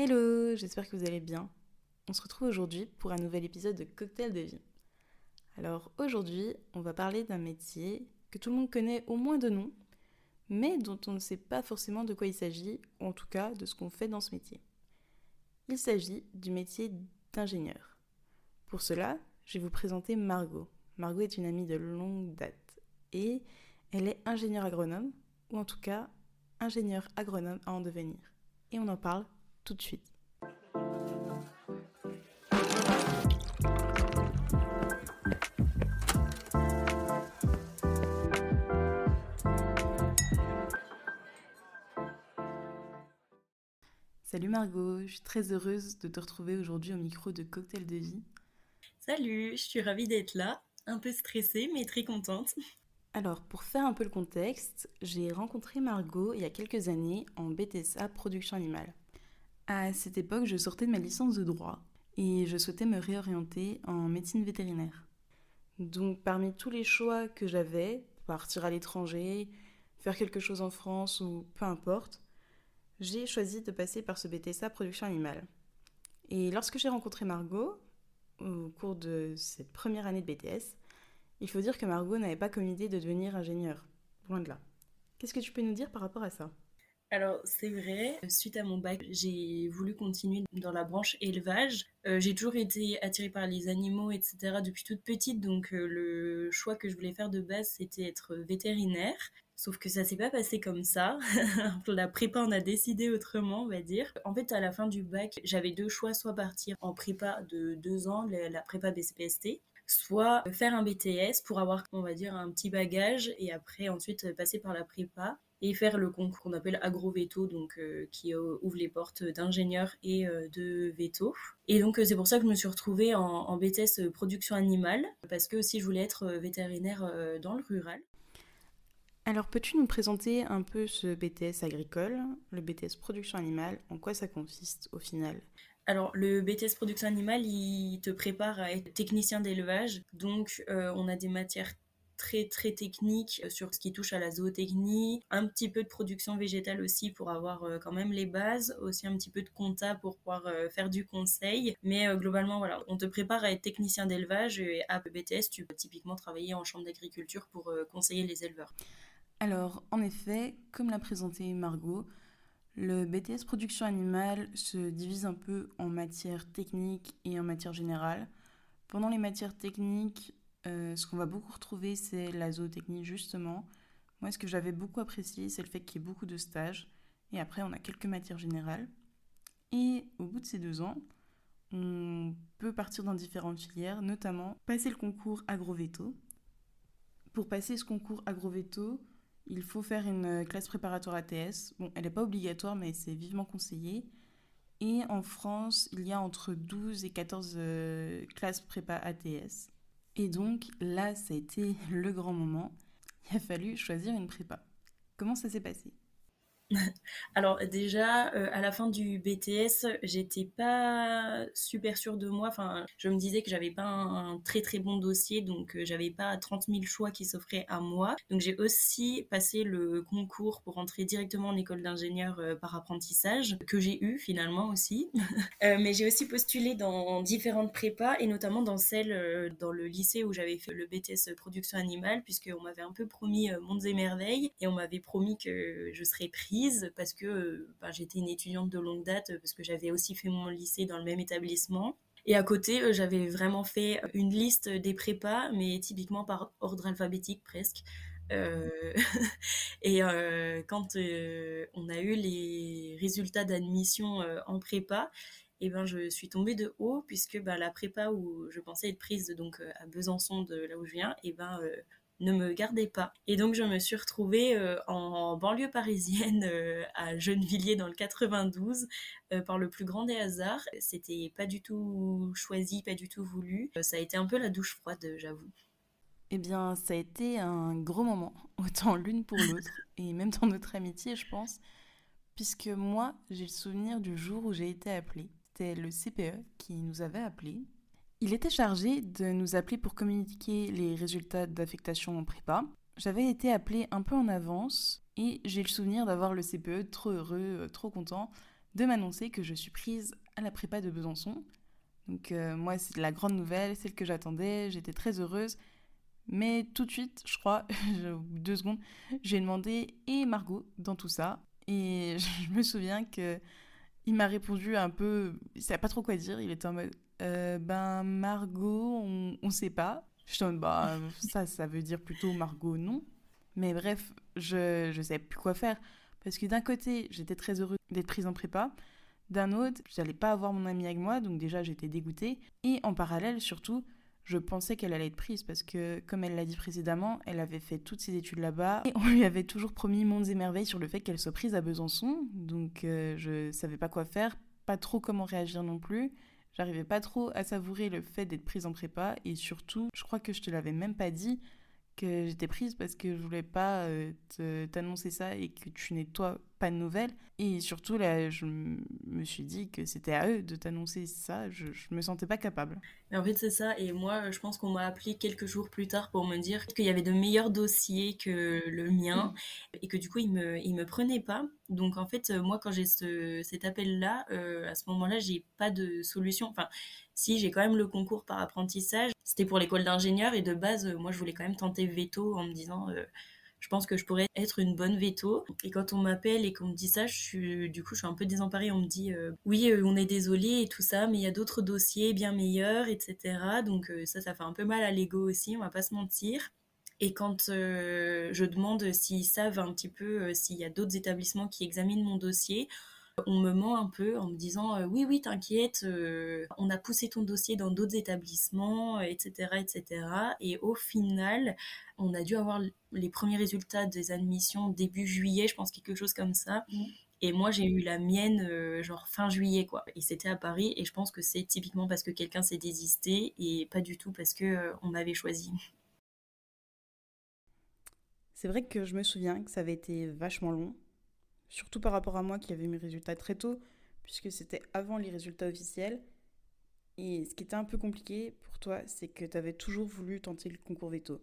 Hello, j'espère que vous allez bien. On se retrouve aujourd'hui pour un nouvel épisode de Cocktail de vie. Alors aujourd'hui, on va parler d'un métier que tout le monde connaît au moins de nom, mais dont on ne sait pas forcément de quoi il s'agit, ou en tout cas de ce qu'on fait dans ce métier. Il s'agit du métier d'ingénieur. Pour cela, je vais vous présenter Margot. Margot est une amie de longue date et elle est ingénieure agronome, ou en tout cas ingénieure agronome à en devenir. Et on en parle tout de suite. Salut Margot, je suis très heureuse de te retrouver aujourd'hui au micro de Cocktail de vie. Salut, je suis ravie d'être là, un peu stressée mais très contente. Alors, pour faire un peu le contexte, j'ai rencontré Margot il y a quelques années en BTSA Production Animale. À cette époque, je sortais de ma licence de droit et je souhaitais me réorienter en médecine vétérinaire. Donc parmi tous les choix que j'avais, partir à l'étranger, faire quelque chose en France ou peu importe, j'ai choisi de passer par ce BTSA production animale. Et lorsque j'ai rencontré Margot, au cours de cette première année de BTS, il faut dire que Margot n'avait pas comme idée de devenir ingénieure. Loin de là. Qu'est-ce que tu peux nous dire par rapport à ça? Alors c'est vrai, suite à mon bac, j'ai voulu continuer dans la branche élevage. Euh, j'ai toujours été attirée par les animaux, etc. depuis toute petite, donc euh, le choix que je voulais faire de base, c'était être vétérinaire. Sauf que ça s'est pas passé comme ça. la prépa, on a décidé autrement, on va dire. En fait, à la fin du bac, j'avais deux choix, soit partir en prépa de deux ans, la prépa BCPST, soit faire un BTS pour avoir, on va dire, un petit bagage et après ensuite passer par la prépa et faire le concours qu'on appelle agro-veto, donc euh, qui euh, ouvre les portes d'ingénieurs et euh, de veto. Et donc c'est pour ça que je me suis retrouvée en, en, BTS production animale, parce que aussi je voulais être vétérinaire dans le rural. Alors peux-tu nous présenter un peu ce BTS agricole, le BTS production animale, en quoi ça consiste au final? Alors, le BTS production animale, il te prépare à être technicien d'élevage. Donc, on a des matières très très technique euh, sur ce qui touche à la zootechnie, un petit peu de production végétale aussi pour avoir euh, quand même les bases, aussi un petit peu de compta pour pouvoir euh, faire du conseil. Mais globalement, voilà, on te prépare à être technicien d'élevage et à BTS, tu peux typiquement travailler en chambre d'agriculture pour conseiller les éleveurs. Alors, en effet, comme l'a présenté Margot, le BTS production animale se divise un peu en matière technique et en matière générale. Pendant les matières techniques, euh, ce qu'on va beaucoup retrouver, c'est la zootechnie, justement. Moi, ce que j'avais beaucoup apprécié, c'est le fait qu'il y ait beaucoup de stages. Et après, on a quelques matières générales. Et au bout de ces deux ans, on peut partir dans différentes filières, notamment passer le concours agroveto. Pour passer ce concours agroveto, il faut faire une classe préparatoire ATS. Bon, elle n'est pas obligatoire, mais c'est vivement conseillé. Et en France, il y a entre 12 et 14 euh, classes prépa ATS. Et donc là, ça a été le grand moment. Il a fallu choisir une prépa. Comment ça s'est passé? Alors déjà, euh, à la fin du BTS, j'étais pas super sûre de moi. Enfin, je me disais que j'avais pas un, très très bon dossier, donc euh, j'avais pas 30 000 choix qui s'offraient à moi. Donc j'ai aussi passé le concours pour entrer directement en école d'ingénieur euh, par apprentissage, que j'ai eu finalement aussi. mais j'ai aussi postulé dans différentes prépas et notamment dans celle dans le lycée où j'avais fait le BTS production animale, puisqu'on m'avait un peu promis mondes et merveilles et on m'avait promis que je serais parce que ben, j'étais une étudiante de longue date, parce que j'avais aussi fait mon lycée dans le même établissement. Et à côté, euh, j'avais vraiment fait une liste des prépas, mais typiquement par ordre alphabétique presque. Euh, et euh, quand on a eu les résultats d'admission en prépa, eh ben je suis tombée de haut puisque ben, la prépa où je pensais être prise donc à Besançon de là où je viens, et eh ben ne me gardait pas. Et donc je me suis retrouvée euh, en banlieue parisienne euh, à Gennevilliers dans le 92 euh, par le plus grand des hasards. C'était pas du tout choisi, pas du tout voulu. ça a été un peu la douche froide, j'avoue. Eh bien, ça a été un gros moment, autant l'une pour l'autre, et même dans notre amitié, je pense, puisque moi, j'ai le souvenir du jour où j'ai été appelée. C'était le CPE qui nous avait appelés il était chargé de nous appeler pour communiquer les résultats d'affectation en prépa. J'avais été appelée un peu en avance et j'ai le souvenir d'avoir le CPE trop heureux, euh, trop content de m'annoncer que je suis prise à la prépa de Besançon. Donc euh, moi, c'est la grande nouvelle, celle que j'attendais, j'étais très heureuse. Mais tout de suite, je crois, deux secondes, j'ai demandé et Margot dans tout ça? Et je me souviens que il m'a répondu un peu, il savait pas trop quoi dire. Il était en mode, euh, ben Margot, on, on sait pas. Je suis bah ça, ça veut dire plutôt Margot, non. Mais bref, je ne savais plus quoi faire. Parce que d'un côté, j'étais très heureuse d'être prise en prépa. D'un autre, je n'allais pas avoir mon amie avec moi, donc déjà j'étais dégoûtée. Et en parallèle, surtout, je pensais qu'elle allait être prise parce que, comme elle l'a dit précédemment, elle avait fait toutes ses études là-bas et on lui avait toujours promis mondes et merveilles sur le fait qu'elle soit prise à Besançon. Donc euh, je savais pas quoi faire, pas trop comment réagir non plus. J'arrivais pas trop à savourer le fait d'être prise en prépa et surtout, je crois que je te l'avais même pas dit, que j'étais prise parce que je voulais pas euh, t'annoncer ça et que tu n'es toi pas de nouvelles. Et surtout, là, je me suis dit que c'était à eux de t'annoncer ça. Je, je me sentais pas capable. Mais en fait, c'est ça. Et moi, je pense qu'on m'a appelé quelques jours plus tard pour me dire qu'il y avait de meilleurs dossiers que le mien et que du coup, ils me, ils me prenaient pas. Donc, en fait, moi, quand j'ai ce, cet appel-là, euh, à ce moment-là, j'ai pas de solution. Enfin, si j'ai quand même le concours par apprentissage, c'était pour l'école d'ingénieur et de base, moi, je voulais quand même tenter veto en me disant. Euh, je pense que je pourrais être une bonne veto. Et quand on m'appelle et qu'on me dit ça, je du coup, je suis un peu désemparée. On me dit, euh, oui, euh, on est désolé et tout ça, mais il y a d'autres dossiers bien meilleurs, etc. Donc euh, ça, ça fait un peu mal à l'ego aussi, on va pas se mentir. Et quand je demande s'ils savent un petit peu s'il y a d'autres établissements qui examinent mon dossier, on me ment un peu en me disant euh, oui oui t'inquiète euh, on a poussé ton dossier dans d'autres établissements etc etc et au final on a dû avoir les premiers résultats des admissions début juillet je pense quelque chose comme ça. Mmh. et moi j'ai eu la mienne euh, genre fin juillet quoi. Et c'était à Paris et je pense que c'est typiquement parce que quelqu'un s'est désisté et pas du tout parce que on m'avait choisi. C'est vrai que je me souviens que ça avait été vachement long surtout par rapport à moi qui avait mes résultats très tôt, puisque c'était avant les résultats officiels. Et ce qui était un peu compliqué pour toi, c'est que tu avais toujours voulu tenter le concours veto.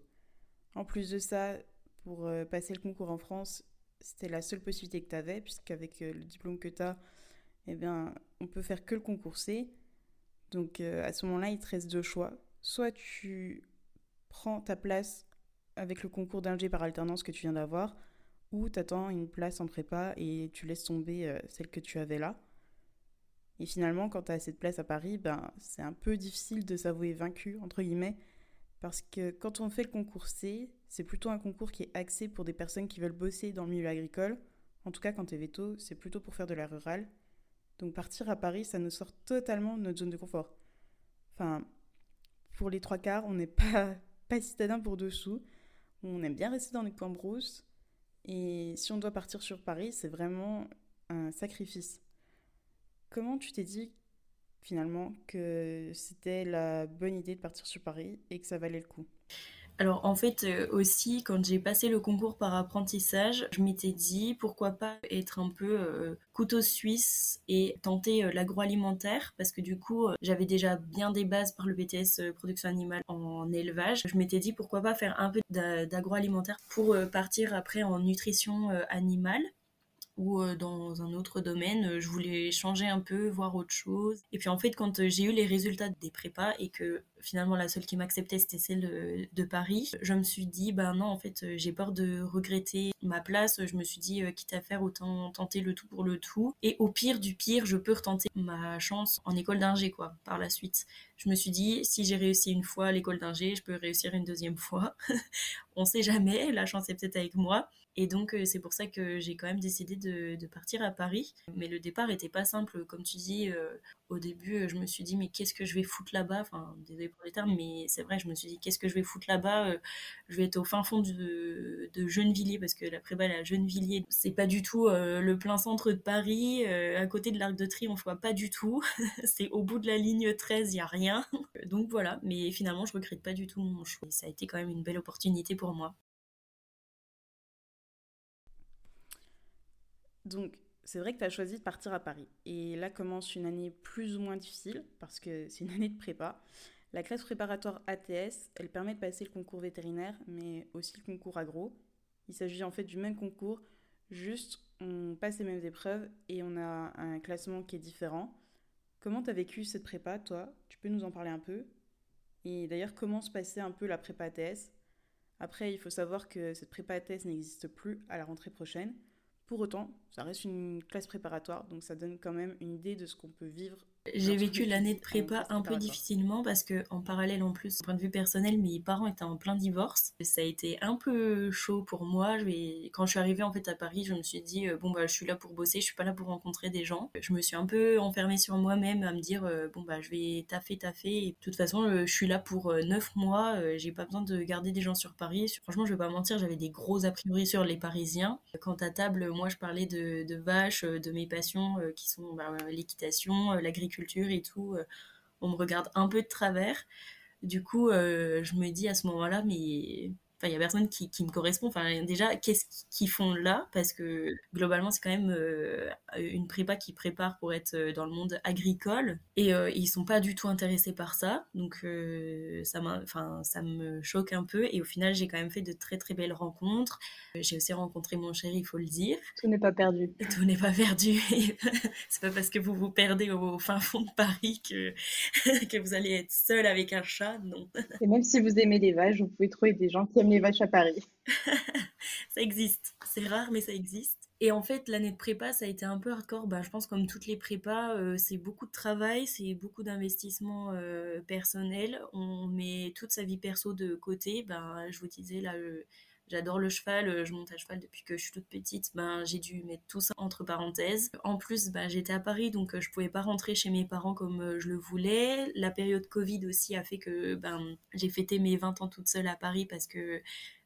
En plus de ça, pour euh, passer le concours en France, c'était la seule possibilité que tu avais, puisqu'avec euh, le diplôme que tu as, eh bien, on peut faire que le concours C. Donc euh, à ce moment-là, il te reste deux choix. Soit tu prends ta place avec le concours d'ingé par alternance que tu viens d'avoir, ou tu attends une place en prépa et tu laisses tomber euh, celle que tu avais là. Et finalement, quand tu as cette place à Paris, ben, c'est un peu difficile de s'avouer vaincu, entre guillemets, parce que quand on fait le concours C, c'est plutôt un concours qui est axé pour des personnes qui veulent bosser dans le milieu agricole. En tout cas, quand tu es veto, c'est plutôt pour faire de la rurale. Donc partir à Paris, ça nous sort totalement de notre zone de confort. Enfin, pour les trois quarts, on n'est pas, pas citadin pour dessous. On aime bien rester dans les coins brousses. Et si on doit partir sur Paris, c'est vraiment un sacrifice. Comment tu t'es dit finalement que c'était la bonne idée de partir sur Paris et que ça valait le coup? Alors en fait euh, aussi quand j'ai passé le concours par apprentissage, je m'étais dit pourquoi pas être un peu euh, couteau suisse et tenter euh, l'agroalimentaire parce que du coup j'avais déjà bien des bases par le BTS production animale en élevage. Je m'étais dit pourquoi pas faire un peu d'agroalimentaire pour partir après en nutrition animale ou dans un autre domaine, je voulais changer un peu, voir autre chose. Et puis en fait, quand j'ai eu les résultats des prépas et que finalement la seule qui m'acceptait c'était celle de Paris, je me suis dit, ben non, en fait, j'ai peur de regretter ma place. Je me suis dit, quitte à faire, autant tenter le tout pour le tout. Et au pire du pire, je peux retenter ma chance en école d'ingé, quoi, par la suite. Je me suis dit, si j'ai réussi une fois l'école d'ingé, je peux réussir une deuxième fois. On sait jamais, la chance est peut-être avec moi. Et donc, euh, c'est pour ça que j'ai quand même décidé de, partir à Paris. Mais le départ était pas simple. Comme tu dis, euh, au début, euh, je me suis dit, mais qu'est-ce que je vais foutre là-bas? Enfin, désolé pour les termes, mais c'est vrai, je me suis dit, qu'est-ce que je vais foutre là-bas? Je vais être au fin fond de, de Gennevilliers, parce que la prépa est à Gennevilliers. C'est pas du tout le plein centre de Paris, à côté de l'Arc de Triomphe, voit pas du tout. c'est au bout de la ligne 13, il y a rien. donc voilà, mais finalement, je regrette pas du tout mon choix. Ça a été quand même une belle opportunité pour moi. Donc, c'est vrai que tu as choisi de partir à Paris. Et là commence une année plus ou moins difficile, parce que c'est une année de prépa. La classe préparatoire ATS, elle permet de passer le concours vétérinaire, mais aussi le concours agro. Il s'agit en fait du même concours, Juste, on passe les mêmes épreuves et on a un classement qui est différent. Comment tu as vécu cette prépa, toi? Tu peux nous en parler un peu? Et d'ailleurs, comment se passait un peu la prépa TS Après, il faut savoir que cette prépa TS n'existe plus à la rentrée prochaine. Pour autant, ça reste une classe préparatoire, donc ça donne quand même une idée de ce qu'on peut vivre j'ai vécu l'année de prépa un peu difficilement parce que en parallèle en plus, point de vue personnel, mes parents étaient en plein divorce. Ça a été un peu chaud pour moi. Quand je suis arrivée en fait à Paris, je me suis dit euh, bon bah je suis là pour bosser, je suis pas là pour rencontrer des gens. Je me suis un peu enfermée sur moi-même à me dire euh, bon bah je vais taffer taffer. Et de toute façon, euh, je suis là pour neuf mois. j'ai pas besoin de garder des gens sur Paris. Franchement, je vais pas mentir, j'avais des gros a priori sur les Parisiens. Quand à table, moi je parlais de, de vaches, de mes passions qui sont bah, l'équitation, l'agriculture culture et tout, euh, on me regarde un peu de travers. Du coup, euh, je me dis à ce moment-là, mais il y a personne qui, qui, me correspond. Enfin, déjà, qu'est-ce qu'ils font là? Parce que globalement, c'est quand même euh, une prépa qui prépare pour être euh, dans le monde agricole. Et euh, ils sont pas du tout intéressés par ça. Donc, ça, enfin, ça me choque un peu. Et au final, j'ai quand même fait de très, très belles rencontres. J'ai aussi rencontré mon chéri, il faut le dire. Tout n'est pas perdu. Tout n'est pas perdu. c'est pas parce que vous vous perdez au, fin fond de Paris que, que vous allez être seul avec un chat. Non. Et même si vous aimez les vaches, vous pouvez trouver des gens qui aiment les vaches à Paris. ça existe. C'est rare, mais ça existe. Et en fait, l'année de prépa, ça a été un peu hardcore. Bah, je pense comme toutes les prépas, euh, c'est beaucoup de travail, c'est beaucoup d'investissement euh, personnel. On met toute sa vie perso de côté. Ben, je vous disais, là, J'adore le cheval, euh, je monte à cheval depuis que je suis toute petite. Ben, j'ai dû mettre tout ça entre parenthèses. En plus, ben, j'étais à Paris, donc euh, je pouvais pas rentrer chez mes parents comme euh, je le voulais. La période Covid aussi a fait que ben, j'ai fêté mes 20 ans toute seule à Paris parce que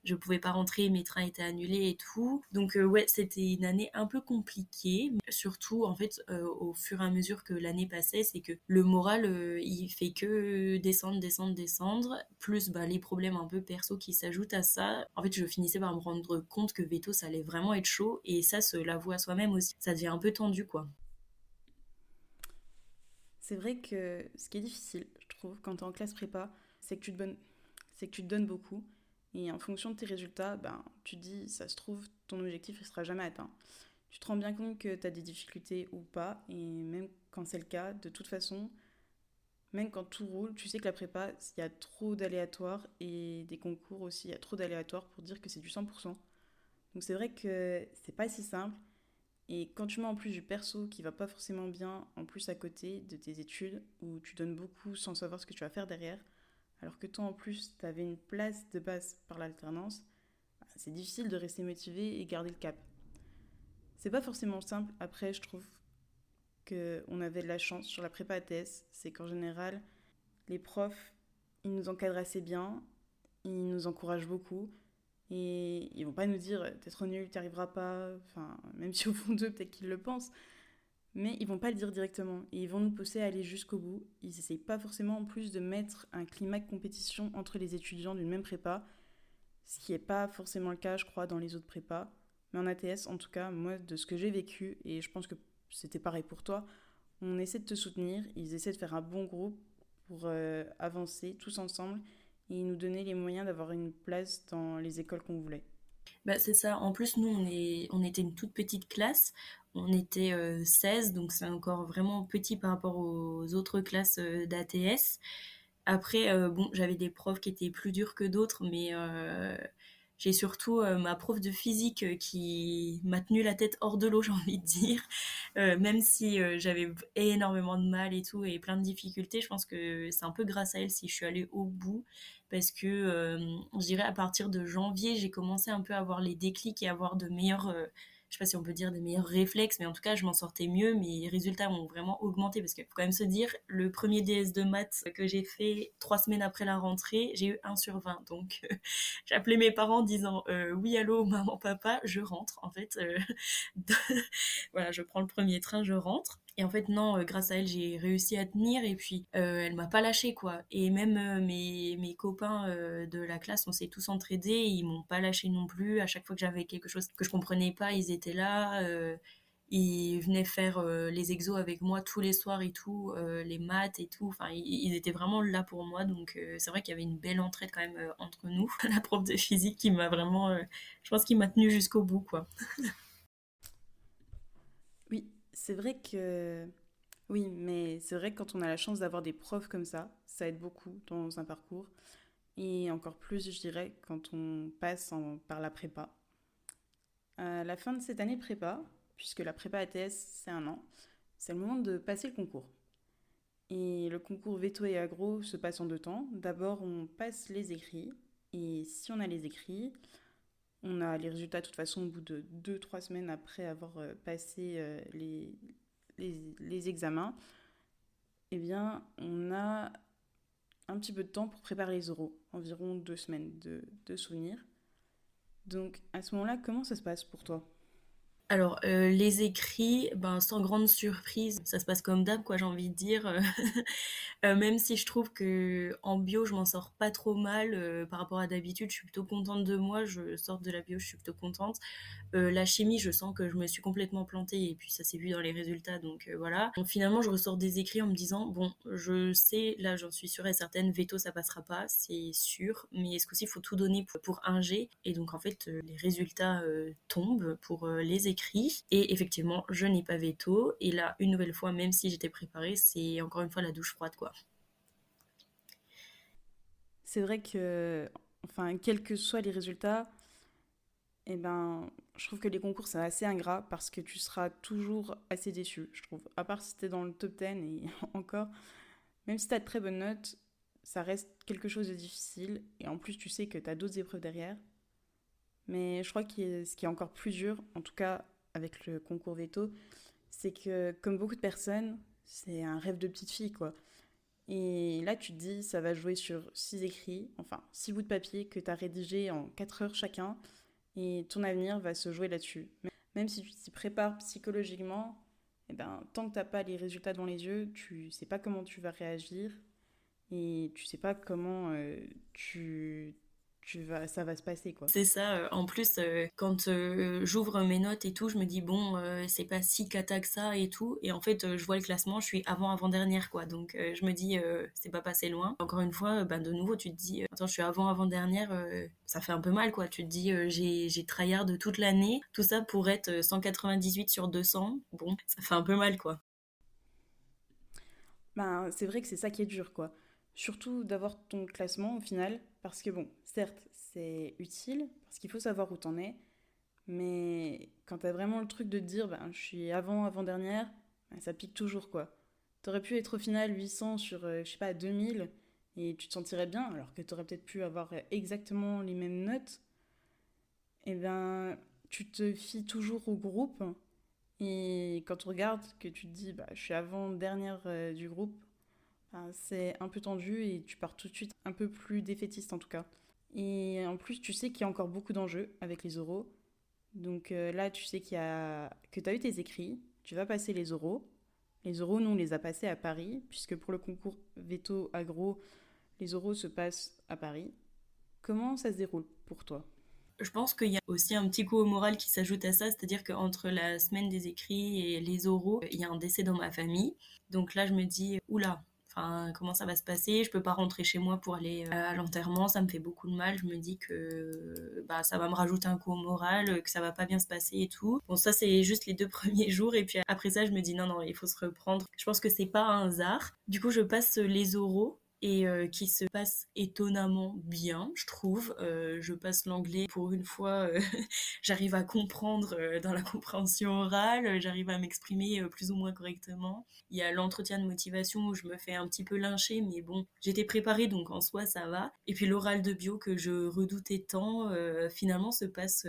je pouvais pas rentrer, mes trains étaient annulés et tout. Donc euh, ouais, c'était une année un peu compliquée. Surtout en fait, euh, au fur et à mesure que l'année passait, c'est que le moral, euh, il fait que descendre, descendre, descendre. Plus bah, les problèmes un peu perso qui s'ajoutent à ça. En fait, je finissais par me rendre compte que veto, ça allait vraiment être chaud. Et ça, se l'avoue à soi-même aussi. Ça devient un peu tendu, quoi. C'est vrai que ce qui est difficile, je trouve, quand tu es en classe prépa, c'est que c'est que tu te donnes beaucoup et en fonction de tes résultats, ben, tu te dis, ça se trouve, ton objectif ne sera jamais atteint. Tu te rends bien compte que tu as des difficultés ou pas, et même quand c'est le cas, de toute façon, même quand tout roule, tu sais que la prépa, il y a trop d'aléatoires, et des concours aussi, il y a trop d'aléatoires pour dire que c'est du 100%. Donc c'est vrai que c'est pas si simple, et quand tu mets en plus du perso qui va pas forcément bien, en plus à côté de tes études, où tu donnes beaucoup sans savoir ce que tu vas faire derrière, alors que toi en plus tu avais une place de base par l'alternance, bah, c'est difficile de rester motivé et garder le cap. C'est pas forcément simple, après je trouve qu'on avait de la chance sur la prépa ATS, c'est qu'en général, les profs, ils nous encadrent assez bien, ils nous encouragent beaucoup, et ils vont pas nous dire t'es trop nul, t'y arriveras pas, enfin, même si au fond d'eux, peut-être qu'ils le pensent, mais ils vont pas le dire directement et ils vont nous pousser à aller jusqu'au bout. Ils n'essayent pas forcément en plus de mettre un climat de compétition entre les étudiants d'une même prépa, ce qui n'est pas forcément le cas, je crois, dans les autres prépas. Mais en ATS, en tout cas, moi, de ce que j'ai vécu, et je pense que c'était pareil pour toi, on essaie de te soutenir, ils essaient de faire un bon groupe pour euh, avancer tous ensemble et nous donner les moyens d'avoir une place dans les écoles qu'on voulait. Bah, c'est ça. En plus, nous, on, était une toute petite classe. On était 16, euh, donc c'est encore vraiment petit par rapport aux autres classes euh, d'ATS. Après, euh, bon, j'avais des profs qui étaient plus durs que d'autres, mais j'ai surtout ma prof de physique qui m'a tenu la tête hors de l'eau, j'ai envie de dire. même si j'avais énormément de mal et tout, et plein de difficultés, je pense que c'est un peu grâce à elle si je suis allée au bout parce que je dirais à partir de janvier, j'ai commencé un peu à avoir les déclics et à avoir de meilleurs je sais pas si on peut dire des meilleurs réflexes, mais en tout cas, je m'en sortais mieux. Mes résultats ont vraiment augmenté parce qu'il faut quand même se dire, le premier DS de maths que j'ai fait trois semaines après la rentrée, j'ai eu 1 sur 20. Donc, j'ai appelé mes parents en disant euh, Oui, allô, maman, papa, je rentre. En fait, euh, voilà, je prends le premier train, je rentre. Et en fait, non, euh, grâce à elle, j'ai réussi à tenir et puis euh, elle m'a pas lâché quoi. Et même euh, mes, mes, copains de la classe, on s'est tous entraidés, ils m'ont pas lâché non plus. À chaque fois que j'avais quelque chose que je comprenais pas, ils étaient là. ils venaient faire les exos avec moi tous les soirs et tout, les maths et tout. Enfin, ils, étaient vraiment là pour moi. Donc, c'est vrai qu'il y avait une belle entraide quand même entre nous. la prof de physique qui m'a vraiment, je pense qu'il m'a tenu jusqu'au bout, quoi. c'est vrai que oui, mais c'est vrai que quand on a la chance d'avoir des profs comme ça, ça aide beaucoup dans un parcours. Et encore plus, je dirais, quand on passe par la prépa. À la fin de cette année prépa, puisque la prépa ATS, c'est un an, c'est le moment de passer le concours. Et le concours veto et agro se passe en deux temps. D'abord, on passe les écrits. Et si on a les écrits, on a les résultats de toute façon au bout de deux, trois semaines après avoir euh, passé euh, les, les, examens, eh bien, on a un petit peu de temps pour préparer les oraux, environ deux semaines de, de souvenirs. Donc, à ce moment-là, comment ça se passe pour toi? Alors, euh, les écrits, ben, sans grande surprise, ça se passe comme d'hab, quoi, j'ai envie de dire. Euh, même si je trouve que en bio, je m'en sors pas trop mal euh, par rapport à d'habitude, je suis plutôt contente de moi, je sors de la bio, je suis plutôt contente. la chimie, je sens que je me suis complètement plantée et puis ça s'est vu dans les résultats, donc voilà. Donc, finalement, je ressors des écrits en me disant, bon, je sais, là, j'en suis sûre et certaine, veto, ça passera pas, c'est sûr, mais est-ce qu'aussi, il faut tout donner pour, pour un G Et donc, en fait, les résultats tombent pour les écrits et effectivement, je n'ai pas veto. Et là, une nouvelle fois, même si j'étais préparée, c'est encore une fois la douche froide, quoi. C'est vrai que, enfin, quels que soient les résultats, eh ben, je trouve que les concours, c'est assez ingrat parce que tu seras toujours assez déçu, je trouve. À part si tu es dans le top 10 et encore, même si tu as de très bonnes notes, ça reste quelque chose de difficile. Et en plus, tu sais que tu as d'autres épreuves derrière. Mais je crois que ce qui est encore plus dur, en tout cas avec le concours veto, c'est que comme beaucoup de personnes, c'est un rêve de petite fille, quoi. Et là, tu te dis, ça va jouer sur six écrits, enfin six bouts de papier que tu as rédigés en quatre heures chacun, et ton avenir va se jouer là-dessus. Même si tu t'y prépares psychologiquement, eh ben, tant que tu n'as pas les résultats devant les yeux, tu sais pas comment tu vas réagir, et tu sais pas comment euh, tu ça va se passer quoi. C'est ça. Euh, en plus, euh, quand euh, j'ouvre mes notes et tout, je me dis bon, c'est pas si cata que ça et tout. Et en fait, je vois le classement, je suis avant avant dernière quoi. Donc je me dis c'est pas passé loin. Encore une fois, ben de nouveau, tu te dis attends, je suis avant avant dernière, ça fait un peu mal quoi. Tu te dis j'ai j'ai tryhard toute l'année, tout ça pour être 198 sur 200. Bon, ça fait un peu mal quoi. Ben, c'est vrai que c'est ça qui est dur quoi. Surtout d'avoir ton classement au final, parce que bon, certes, c'est utile, parce qu'il faut savoir où t'en es, mais quand t'as vraiment le truc de dire, ben, je suis avant, avant-dernière, ben, ça pique toujours, quoi. T'aurais pu être au final 800 sur, euh, je sais pas, 2000, et tu te sentirais bien, alors que t'aurais peut-être pu avoir exactement les mêmes notes, et eh ben, tu te fies toujours au groupe, et quand tu regardes que tu te dis, bah, je suis avant-dernière euh, du groupe, c'est un peu tendu et tu pars tout de suite un peu plus défaitiste en tout cas. Et en plus, tu sais qu'il y a encore beaucoup d'enjeux avec les oraux. Donc euh, là, tu sais qu'il y a... que tu as eu tes écrits, tu vas passer les oraux. Les oraux, nous, on les a passés à Paris, puisque pour le concours veto agro, les oraux se passent à Paris. Comment ça se déroule pour toi? Je pense qu'il y a aussi un petit coup au moral qui s'ajoute à ça, c'est-à-dire qu'entre la semaine des écrits et les oraux, il y a un décès dans ma famille. Donc là, je me dis, oula, comment ça va se passer Je peux pas rentrer chez moi pour aller euh, à l'enterrement, ça me fait beaucoup de mal. Je me dis que bah, ça va me rajouter un coup au moral, que ça va pas bien se passer et tout. Bon, ça, c'est juste les deux premiers jours. Et puis après ça, je me dis non, non, il faut se reprendre. Je pense que c'est pas un hasard. Du coup, je passe les oraux et euh, qui se passe étonnamment bien, je trouve. Euh, je passe l'anglais pour une fois, euh, j'arrive à comprendre dans la compréhension orale, j'arrive à m'exprimer plus ou moins correctement. Il y a l'entretien de motivation où je me fais un petit peu lyncher, mais bon, j'étais préparée donc en soi ça va. Et puis l'oral de bio que je redoutais tant, finalement se passe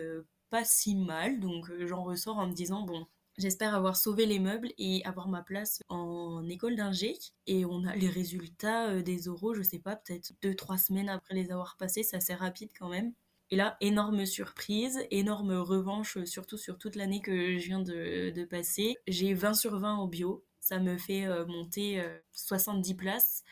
pas si mal, donc j'en ressors en me disant bon, J'espère avoir sauvé les meubles et avoir ma place en école d'ingé. Et on a les résultats euh, des oraux, je sais pas, peut-être deux, trois semaines après les avoir passés, c'est assez rapide quand même. Et là, énorme surprise, énorme revanche, euh, surtout sur toute l'année que je viens de, passer. J'ai 20 sur 20 au bio. Ça me fait euh, monter 70 places,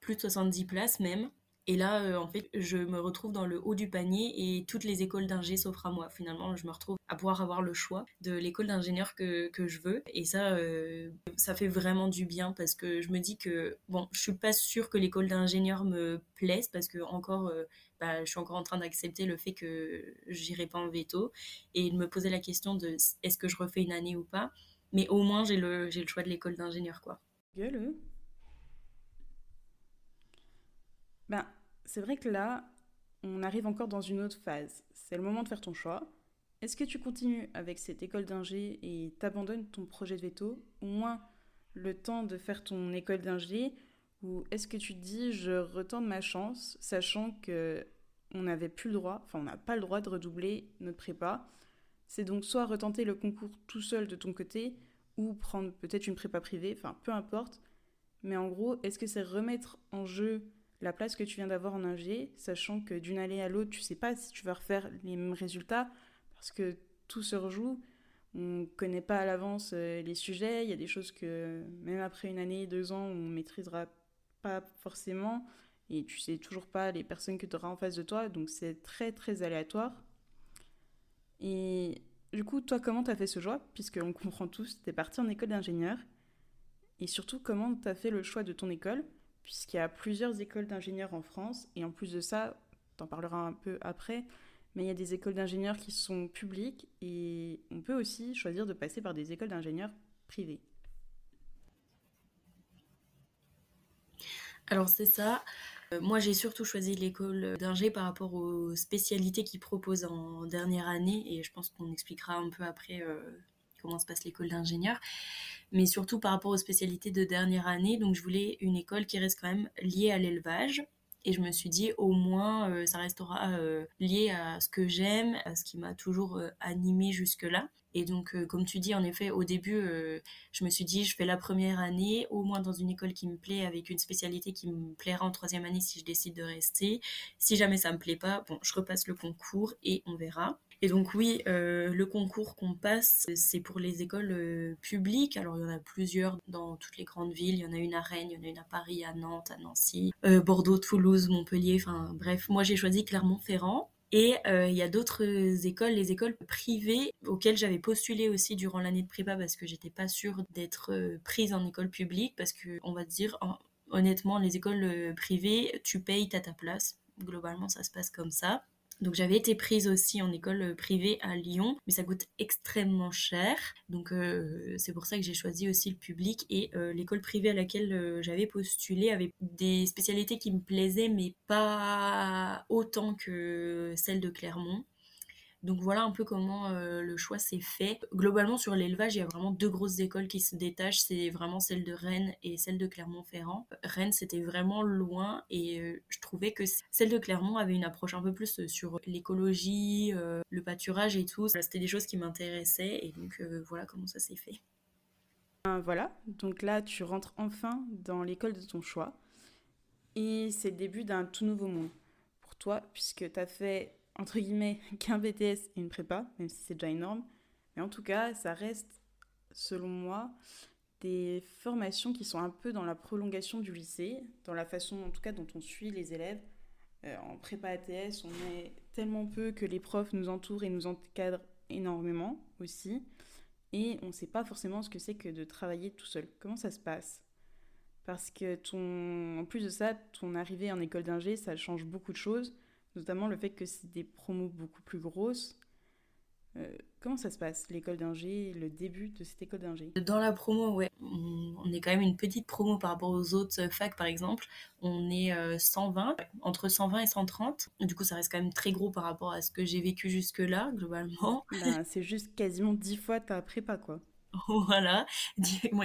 plus de 70 places même. Et là, euh, en fait, je me retrouve dans le haut du panier et toutes les écoles d'ingé s'offrent à moi. Finalement, je me retrouve à pouvoir avoir le choix de l'école d'ingénieur que, que, je veux. Et ça, euh, ça fait vraiment du bien parce que je me dis que, bon, je suis pas sûre que l'école d'ingénieur me plaise parce que encore, euh, bah, je suis encore en train d'accepter le fait que j'irai pas en veto et de me poser la question de est-ce que je refais une année ou pas. Mais au moins, j'ai le, le choix de l'école d'ingénieur, quoi. Gueule. Ben, c'est vrai que là, on arrive encore dans une autre phase. C'est le moment de faire ton choix. Est-ce que tu continues avec cette école d'ingé et t'abandonnes ton projet de veto, au moins le temps de faire ton école d'ingé, ou est-ce que tu te dis je retente ma chance, sachant que on n'avait plus le droit, enfin on n'a pas le droit de redoubler notre prépa. C'est donc soit retenter le concours tout seul de ton côté, ou prendre peut-être une prépa privée, enfin peu importe. Mais en gros, est-ce que c'est remettre en jeu la place que tu viens d'avoir en ingé, sachant que d'une année à l'autre, tu sais pas si tu vas refaire les mêmes résultats, parce que tout se rejoue. On ne connaît pas à l'avance euh, les sujets, il y a des choses que même après une année, deux ans, on maîtrisera pas forcément, et tu sais toujours pas les personnes que tu auras en face de toi, donc c'est très très aléatoire. Et du coup, toi, comment tu as fait ce choix? Puisqu'on comprend tous, tu es parti en école d'ingénieur. Et surtout, comment tu as fait le choix de ton école? Puisqu'il y a plusieurs écoles d'ingénieurs en France. Et en plus de ça, tu en parleras un peu après, mais il y a des écoles d'ingénieurs qui sont publiques. Et on peut aussi choisir de passer par des écoles d'ingénieurs privées. Alors c'est ça. Euh, moi, j'ai surtout choisi l'école d'ingé par rapport aux spécialités qu'ils proposent en dernière année, et je pense qu'on expliquera un peu après euh, comment se passe l'école d'ingénieur, mais surtout par rapport aux spécialités de dernière année. Donc, je voulais une école qui reste quand même liée à l'élevage. Et je me suis dit, au moins, euh, ça restera lié à ce que j'aime, à ce qui m'a toujours animé jusque-là. Et donc, euh, comme tu dis, en effet, au début, euh, je me suis dit, je fais la première année, au moins dans une école qui me plaît, avec une spécialité qui me plaira en troisième année si je décide de rester. Si jamais ça me plaît pas, bon, je repasse le concours et on verra. Et donc oui, euh, le concours qu'on passe, c'est pour les écoles publiques. Alors il y en a plusieurs dans toutes les grandes villes. Il y en a une à Rennes, il y en a une à Paris, à Nantes, à Nancy, Bordeaux, Toulouse, Montpellier. Enfin bref, moi j'ai choisi Clermont-Ferrand. Et euh, il y a d'autres écoles, les écoles privées, auxquelles j'avais postulé aussi durant l'année de prépa parce que j'étais pas sûre d'être euh, prise en école publique parce que, on va dire, honnêtement, les écoles euh, privées, tu payes, à ta place. Globalement, ça se passe comme ça. Donc j'avais été prise aussi en école euh, privée à Lyon, mais ça coûte extrêmement cher. Donc euh, c'est pour ça que j'ai choisi aussi le public et euh, l'école privée à laquelle j'avais postulé avait des spécialités qui me plaisaient, mais pas autant que celle de Clermont. Donc voilà un peu comment euh, le choix s'est fait. Globalement sur l'élevage, il y a vraiment deux grosses écoles qui se détachent, c'est vraiment celle de Rennes et celle de Clermont-Ferrand. Rennes c'était vraiment loin et euh, je trouvais que celle de Clermont avait une approche un peu plus euh, sur l'écologie, le pâturage et tout. C'était des choses qui m'intéressaient et donc voilà comment ça s'est fait. Voilà, donc là tu rentres enfin dans l'école de ton choix et c'est le début d'un tout nouveau monde pour toi puisque tu as fait entre guillemets, qu'un BTS et une prépa, même si c'est déjà énorme. Mais en tout cas, ça reste, selon moi, des formations qui sont un peu dans la prolongation du lycée, dans la façon, en tout cas, dont on suit les élèves. Euh, en prépa ATS, on est tellement peu que les profs nous entourent et nous encadrent énormément aussi. Et on ne sait pas forcément ce que c'est que de travailler tout seul. Comment ça se passe? Parce que ton, en plus de ça, ton arrivée en école d'ingé, ça change beaucoup de choses notamment le fait que c'est des promos beaucoup plus grosses. Euh, comment ça se passe, l'école d'ingé, le début de cette école d'ingé? Dans la promo, ouais, on est quand même une petite promo par rapport aux autres facs, par exemple. On est 120, euh, entre 120 et 130. Du coup, ça reste quand même très gros par rapport à ce que j'ai vécu jusque-là, globalement. Ben, c'est juste quasiment 10 fois ta prépa, quoi. voilà,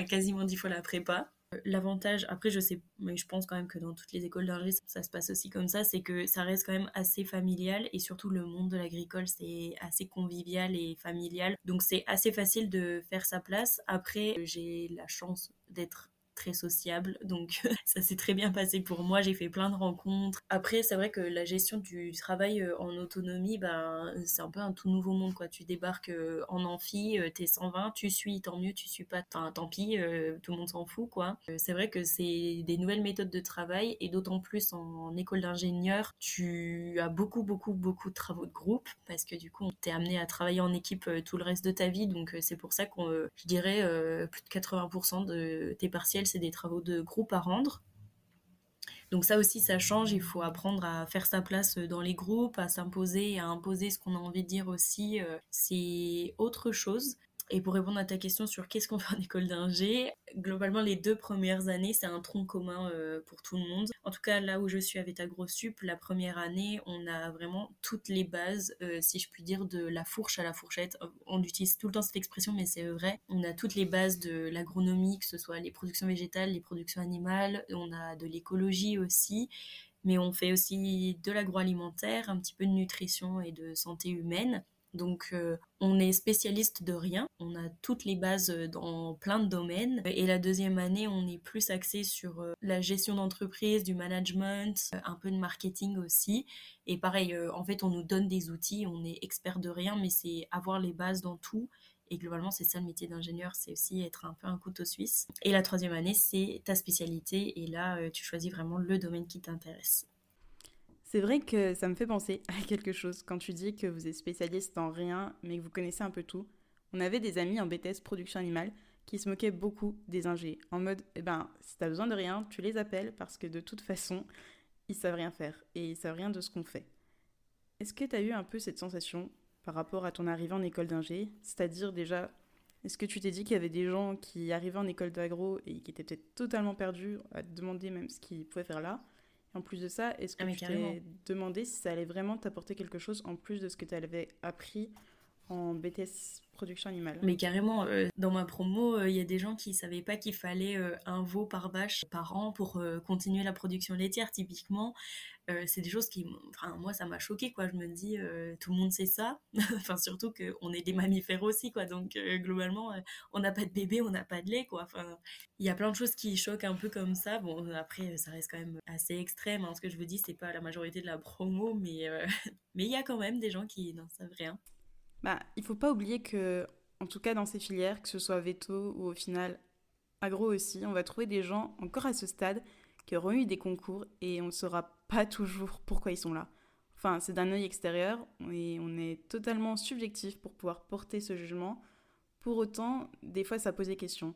quasiment 10 fois la prépa. L'avantage, après je sais, mais je pense quand même que dans toutes les écoles d'ingé ça se passe aussi comme ça, c'est que ça reste quand même assez familial et surtout le monde de l'agricole c'est assez convivial et familial. Donc c'est assez facile de faire sa place. Après j'ai la chance d'être très sociable. Donc ça s'est très bien passé pour moi. J'ai fait plein de rencontres. Après, c'est vrai que la gestion du travail euh, en autonomie, ben, c'est un peu un tout nouveau monde. Quoi. Tu débarques euh, en amphi, euh, t'es 120, tu suis, tant mieux, tu suis pas, tant pis, tout le monde s'en fout. quoi. C'est vrai que c'est des nouvelles méthodes de travail et d'autant plus en, école d'ingénieur, tu as beaucoup, beaucoup, beaucoup de travaux de groupe parce que du coup, t'es amené à travailler en équipe tout le reste de ta vie. Donc c'est pour ça qu'on, je dirais, plus de 80% de tes partiels c'est des travaux de groupe à rendre. Donc ça aussi, ça change. Il faut apprendre à faire sa place dans les groupes, à s'imposer à imposer ce qu'on a envie de dire aussi. Euh, c'est autre chose. Et pour répondre à ta question sur qu'est-ce qu'on fait en école d'ingé, globalement, les deux premières années, c'est un tronc commun euh, pour tout le monde. En tout cas, là où je suis avec AgroSup, la première année, on a vraiment toutes les bases, euh, si je puis dire, de la fourche à la fourchette. On utilise tout le temps cette expression, mais c'est vrai. On a toutes les bases de l'agronomie, que ce soit les productions végétales, les productions animales. On a de l'écologie aussi mais on fait aussi de l'agroalimentaire, un petit peu de nutrition et de santé humaine. Donc euh, on est spécialiste de rien, on a toutes les bases euh, dans plein de domaines. Et la deuxième année, on est plus axé sur euh, la gestion d'entreprise, du management, un peu de marketing aussi. Et pareil, en fait, on nous donne des outils, on est expert de rien, mais c'est avoir les bases dans tout. Et globalement, c'est ça le métier d'ingénieur, c'est aussi être un peu un couteau suisse. Et la troisième année, c'est ta spécialité. Et là, tu choisis vraiment le domaine qui t'intéresse. C'est vrai que ça me fait penser à quelque chose quand tu dis que vous êtes spécialiste en rien, mais que vous connaissez un peu tout. On avait des amis en BTS production animale qui se moquaient beaucoup des ingés, en mode, eh ben, si t'as besoin de rien, tu les appelles parce que de toute façon, ils savent rien faire et ils savent rien de ce qu'on fait. Est-ce que tu as eu un peu cette sensation par rapport à ton arrivée en école d'ingé? C'est-à-dire déjà, est-ce que tu t'es dit qu'il y avait des gens qui arrivaient en école d'agro et qui étaient peut-être totalement perdus à te demander même ce qu'ils pouvaient faire là? En plus de ça, est-ce que ah, tu t'es demandé si ça allait vraiment t'apporter quelque chose en plus de ce que tu avais appris en BTS production animale. Mais carrément, euh, dans ma promo, euh, il y a des gens qui savaient pas qu'il fallait euh, un veau par vache par an pour continuer la production laitière, typiquement. c'est des choses qui, enfin, moi, ça m'a choqué, quoi. Je me dis, tout le monde sait ça. enfin, surtout qu'on est des mammifères aussi, quoi. Donc, globalement, on n'a pas de bébé, on n'a pas de lait, quoi. Enfin, il y a plein de choses qui choquent un peu comme ça. Bon, après, ça reste quand même assez extrême. Hein. Ce que je vous dis, c'est pas la majorité de la promo, mais mais il y a quand même des gens qui n'en savent rien. Bah, il faut pas oublier que, en tout cas dans ces filières, que ce soit veto ou au final agro aussi, on va trouver des gens encore à ce stade qui auront eu des concours et on ne saura pas toujours pourquoi ils sont là. Enfin, c'est d'un œil extérieur et on est totalement subjectif pour pouvoir porter ce jugement. Pour autant, des fois, ça posait question.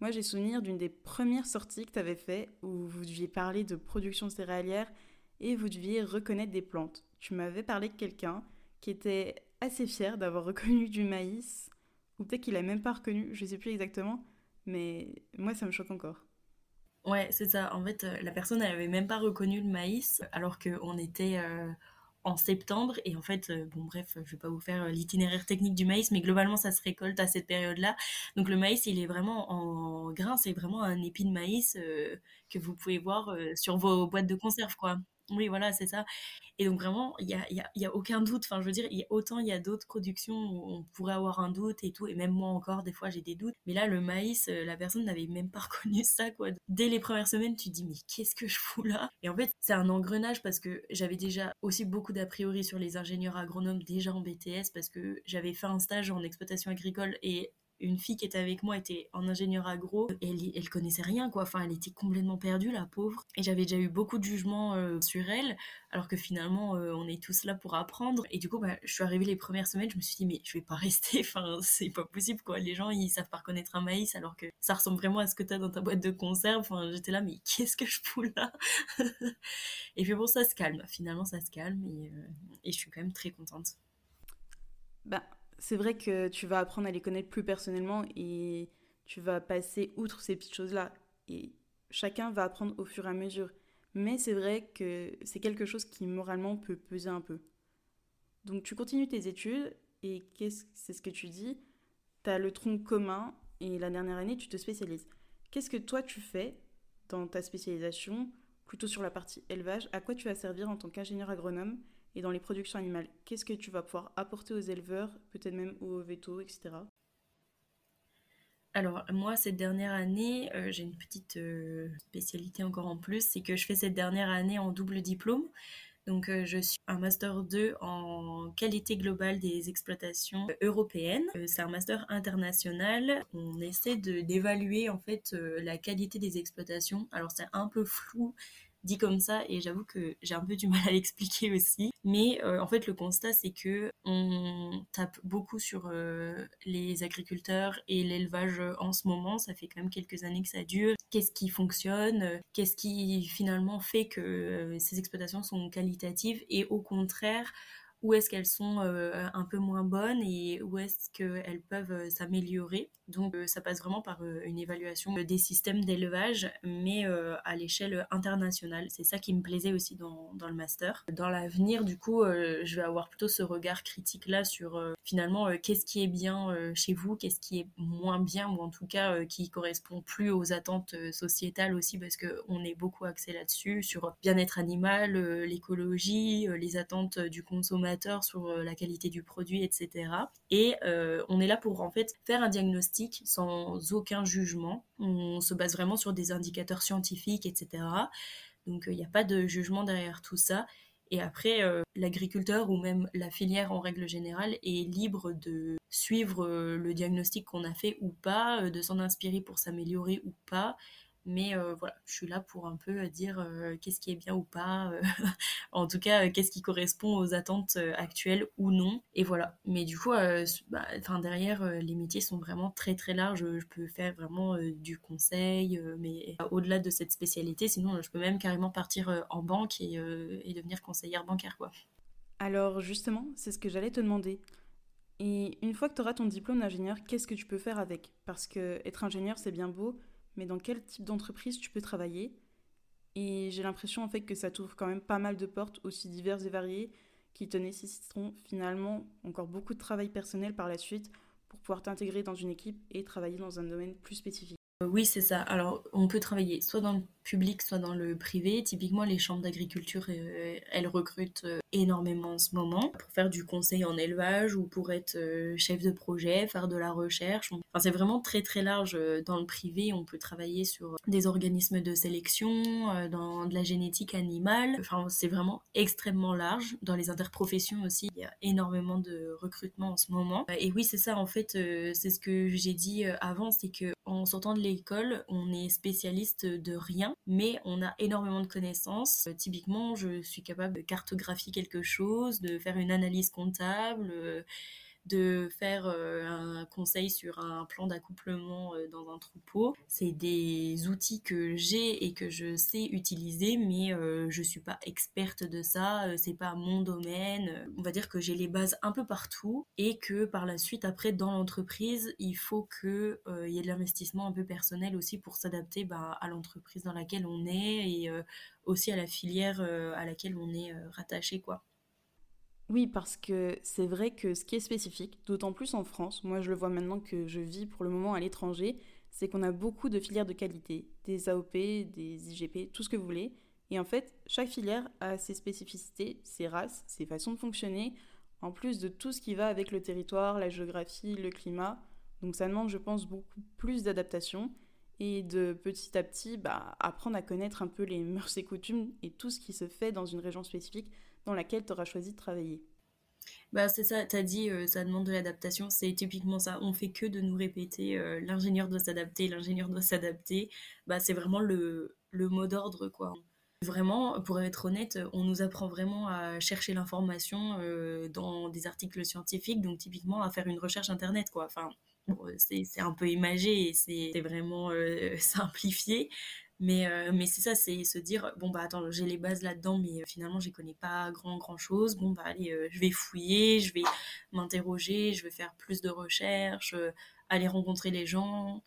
Moi, j'ai souvenir d'une des premières sorties que tu avais fait où vous deviez parler de production céréalière et vous deviez reconnaître des plantes. Tu m'avais parlé de quelqu'un qui était assez fier d'avoir reconnu du maïs, ou peut-être qu'il a même pas reconnu, je sais plus exactement, mais moi ça me choque encore. Ouais, c'est ça. En fait, euh, la personne n'avait même pas reconnu le maïs, alors qu'on était euh, en septembre. Et en fait, euh, bon, bref, je vais pas vous faire l'itinéraire technique du maïs, mais globalement, ça se récolte à cette période-là. Donc, le maïs, il est vraiment en grain. C'est vraiment un épi de maïs que vous pouvez voir sur vos boîtes de conserve, quoi. Oui, voilà, c'est ça. Et donc vraiment, il n'y a, y a, y a, aucun doute. Enfin, je veux dire, y a, autant il y a d'autres productions où on pourrait avoir un doute et tout. Et même moi encore, des fois, j'ai des doutes. Mais là, le maïs, euh, la personne n'avait même pas reconnu ça, quoi. Dès les premières semaines, tu te dis, mais qu'est-ce que je fous là? Et en fait, c'est un engrenage parce que j'avais déjà aussi beaucoup d'a priori sur les ingénieurs agronomes déjà en BTS parce que j'avais fait un stage en exploitation agricole et une fille qui était avec moi était en ingénieur agro, elle, elle connaissait rien quoi, enfin elle était complètement perdue la pauvre. Et j'avais déjà eu beaucoup de jugements euh, sur elle, alors que finalement euh, on est tous là pour apprendre. Et du coup bah, je suis arrivée les premières semaines, je me suis dit mais je vais pas rester, enfin c'est pas possible quoi, les gens ils savent pas reconnaître un maïs alors que ça ressemble vraiment à ce que tu as dans ta boîte de conserve. Enfin j'étais là mais qu'est-ce que je fous là? Et puis bon ça se calme, finalement ça se calme et, euh, et je suis quand même très contente. Bah c'est vrai que tu vas apprendre à les connaître plus personnellement et tu vas passer outre ces petites choses-là. Et chacun va apprendre au fur et à mesure. Mais c'est vrai que c'est quelque chose qui moralement peut peser un peu. Donc tu continues tes études et c'est ce que tu dis. Tu as le tronc commun et la dernière année tu te spécialises. Qu'est-ce que toi tu fais dans ta spécialisation, plutôt sur la partie élevage? À quoi tu vas servir en tant qu'ingénieur agronome? Et dans les productions animales, qu'est-ce que tu vas pouvoir apporter aux éleveurs, peut-être même aux vétos, etc. Alors moi, cette dernière année, euh, j'ai une petite euh, spécialité encore en plus, c'est que je fais cette dernière année en double diplôme. Donc euh, je suis un master 2 en qualité globale des exploitations européennes. c'est un master international. On essaie d'évaluer en fait la qualité des exploitations. Alors c'est un peu flou dit comme ça et j'avoue que j'ai un peu du mal à l'expliquer aussi. Mais euh, en fait, le constat, c'est que on tape beaucoup sur euh, les agriculteurs et l'élevage en ce moment. Ça fait quand même quelques années que ça dure. Qu'est-ce qui fonctionne? Qu'est-ce qui finalement fait que euh, ces exploitations sont qualitatives? Et au contraire, où est-ce qu'elles sont un peu moins bonnes et où est-ce qu'elles peuvent s'améliorer. Donc ça passe vraiment par une évaluation des systèmes d'élevage, mais à l'échelle internationale. C'est ça qui me plaisait aussi dans, dans le master. Dans l'avenir, du coup, je vais avoir plutôt ce regard critique-là sur finalement qu'est-ce qui est bien chez vous, qu'est-ce qui est moins bien, ou en tout cas qui correspond plus aux attentes sociétales aussi, parce qu'on est beaucoup axé là-dessus, sur bien-être animal, l'écologie, les attentes du consommateur sur la qualité du produit, etc. Et on est là pour en fait faire un diagnostic sans aucun jugement. On se base vraiment sur des indicateurs scientifiques, etc. Donc il n'y a pas de jugement derrière tout ça. Et après, euh, l'agriculteur ou même la filière en règle générale est libre de suivre euh, le diagnostic qu'on a fait ou pas, euh, de s'en inspirer pour s'améliorer ou pas. Mais euh, voilà, je suis là pour un peu euh, dire euh, qu'est-ce qui est bien ou pas, en tout cas qu'est-ce qui correspond aux attentes actuelles ou non. Et voilà. Mais du coup, bah, derrière, les métiers sont vraiment très très larges. Je peux faire vraiment du conseil, mais au-delà de cette spécialité, sinon je peux même carrément partir en banque et, devenir conseillère bancaire. quoi. Alors justement, c'est ce que j'allais te demander. Et une fois que tu auras ton diplôme d'ingénieur, qu'est-ce que tu peux faire avec? Parce que être ingénieur, c'est bien beau, mais dans quel type d'entreprise tu peux travailler? Et j'ai l'impression en fait que ça t'ouvre quand même pas mal de portes aussi diverses et variées qui te nécessiteront finalement encore beaucoup de travail personnel par la suite pour pouvoir t'intégrer dans une équipe et travailler dans un domaine plus spécifique. Oui, c'est ça. Alors, on peut travailler soit dans le public, soit dans le privé. Typiquement, les chambres d'agriculture, euh, elles recrutent euh, énormément en ce moment pour faire du conseil en élevage ou pour être euh, chef de projet, faire de la recherche. Enfin, c'est vraiment très très large. Dans le privé, on peut travailler sur des organismes de sélection, dans de la génétique animale. Enfin, c'est vraiment extrêmement large. Dans les interprofessions aussi, il y a énormément de recrutement en ce moment. Et oui, c'est ça. En fait, c'est ce que j'ai dit avant, c'est que en sortant de l'école, on est spécialiste de rien mais on a énormément de connaissances. Euh, typiquement, je suis capable de cartographier quelque chose, de faire une analyse comptable, euh, de faire euh, un conseil sur un plan d'accouplement euh, dans un troupeau. C'est des outils que j'ai et que je sais utiliser, mais euh, je suis pas experte de ça, c'est pas mon domaine. On va dire que j'ai les bases un peu partout et que par la suite, après, dans l'entreprise, il faut qu'il y ait de l'investissement un peu personnel aussi pour s'adapter bah, à l'entreprise dans laquelle on est et aussi à la filière à laquelle on est rattaché, quoi. Oui, parce que c'est vrai que ce qui est spécifique, d'autant plus en France, moi je le vois maintenant que je vis pour le moment à l'étranger, c'est qu'on a beaucoup de filières de qualité, des AOP, des IGP, tout ce que vous voulez. Et en fait, chaque filière a ses spécificités, ses races, ses façons de fonctionner, en plus de tout ce qui va avec le territoire, la géographie, le climat. Donc ça demande, je pense, beaucoup plus d'adaptation et de petit à petit bah, apprendre à connaître un peu les mœurs et coutumes et tout ce qui se fait dans une région spécifique dans laquelle tu auras choisi de travailler. Bah c'est ça, tu as dit, euh, ça demande de l'adaptation, c'est typiquement ça. On fait que de nous répéter, euh, l'ingénieur doit s'adapter, l'ingénieur doit s'adapter. Bah c'est vraiment le, le mot d'ordre, quoi. Vraiment, pour être honnête, on nous apprend vraiment à chercher l'information euh, dans des articles scientifiques, donc typiquement à faire une recherche internet, quoi. Enfin, c'est un peu imagé c'est vraiment simplifié, mais, euh, mais c'est ça, c'est se dire, bon bah attends, j'ai les bases là-dedans, mais euh, finalement j'y connais pas grand grand chose. Bon bah allez, euh, je vais fouiller, je vais m'interroger, je vais faire plus de recherches, aller rencontrer les gens.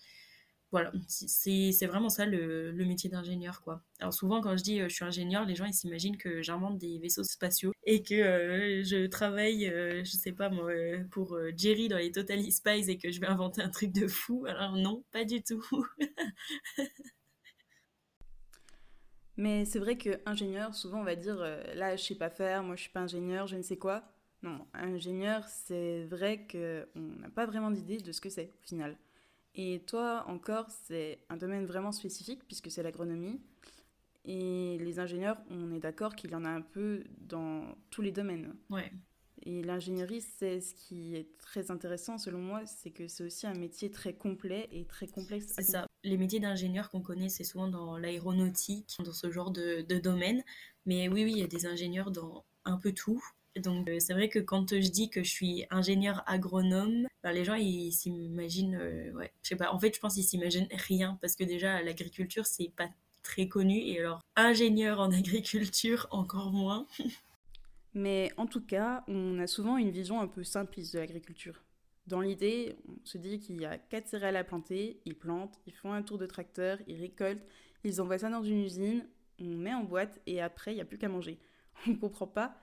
Voilà, c'est vraiment ça le, le métier d'ingénieur quoi. Alors souvent quand je dis je suis ingénieur, les gens ils s'imaginent que j'invente des vaisseaux spatiaux et que je travaille, je sais pas moi, pour Jerry dans les Totally Spies et que je vais inventer un truc de fou. Alors non, pas du tout. Mais c'est vrai que ingénieur, souvent on va dire euh, là je sais pas faire, moi je suis pas ingénieur, je ne sais quoi. Non, ingénieur, c'est vrai qu'on n'a pas vraiment d'idée de ce que c'est au final. Et toi encore, c'est un domaine vraiment spécifique puisque c'est l'agronomie. Et les ingénieurs, on est d'accord qu'il y en a un peu dans tous les domaines. Ouais. Et l'ingénierie, c'est ce qui est très intéressant selon moi, c'est que c'est aussi un métier très complet et très complexe. C'est ça. Les métiers d'ingénieur qu'on connaît, c'est souvent dans l'aéronautique, dans ce genre de, domaine. Mais oui, oui, il y a des ingénieurs dans un peu tout. Donc euh, c'est vrai que quand je dis que je suis ingénieur agronome, ben, les gens ils s'imaginent, euh, ouais, je sais pas. En fait, je pense qu'ils s'imaginent rien parce que déjà l'agriculture c'est pas très connu et alors ingénieur en agriculture encore moins. Mais en tout cas, on a souvent une vision un peu simpliste de l'agriculture. Dans l'idée, on se dit qu'il y a quatre céréales à planter, ils plantent, ils font un tour de tracteur, ils récoltent, ils envoient ça dans une usine, on met en boîte et après, il n'y a plus qu'à manger. On ne comprend pas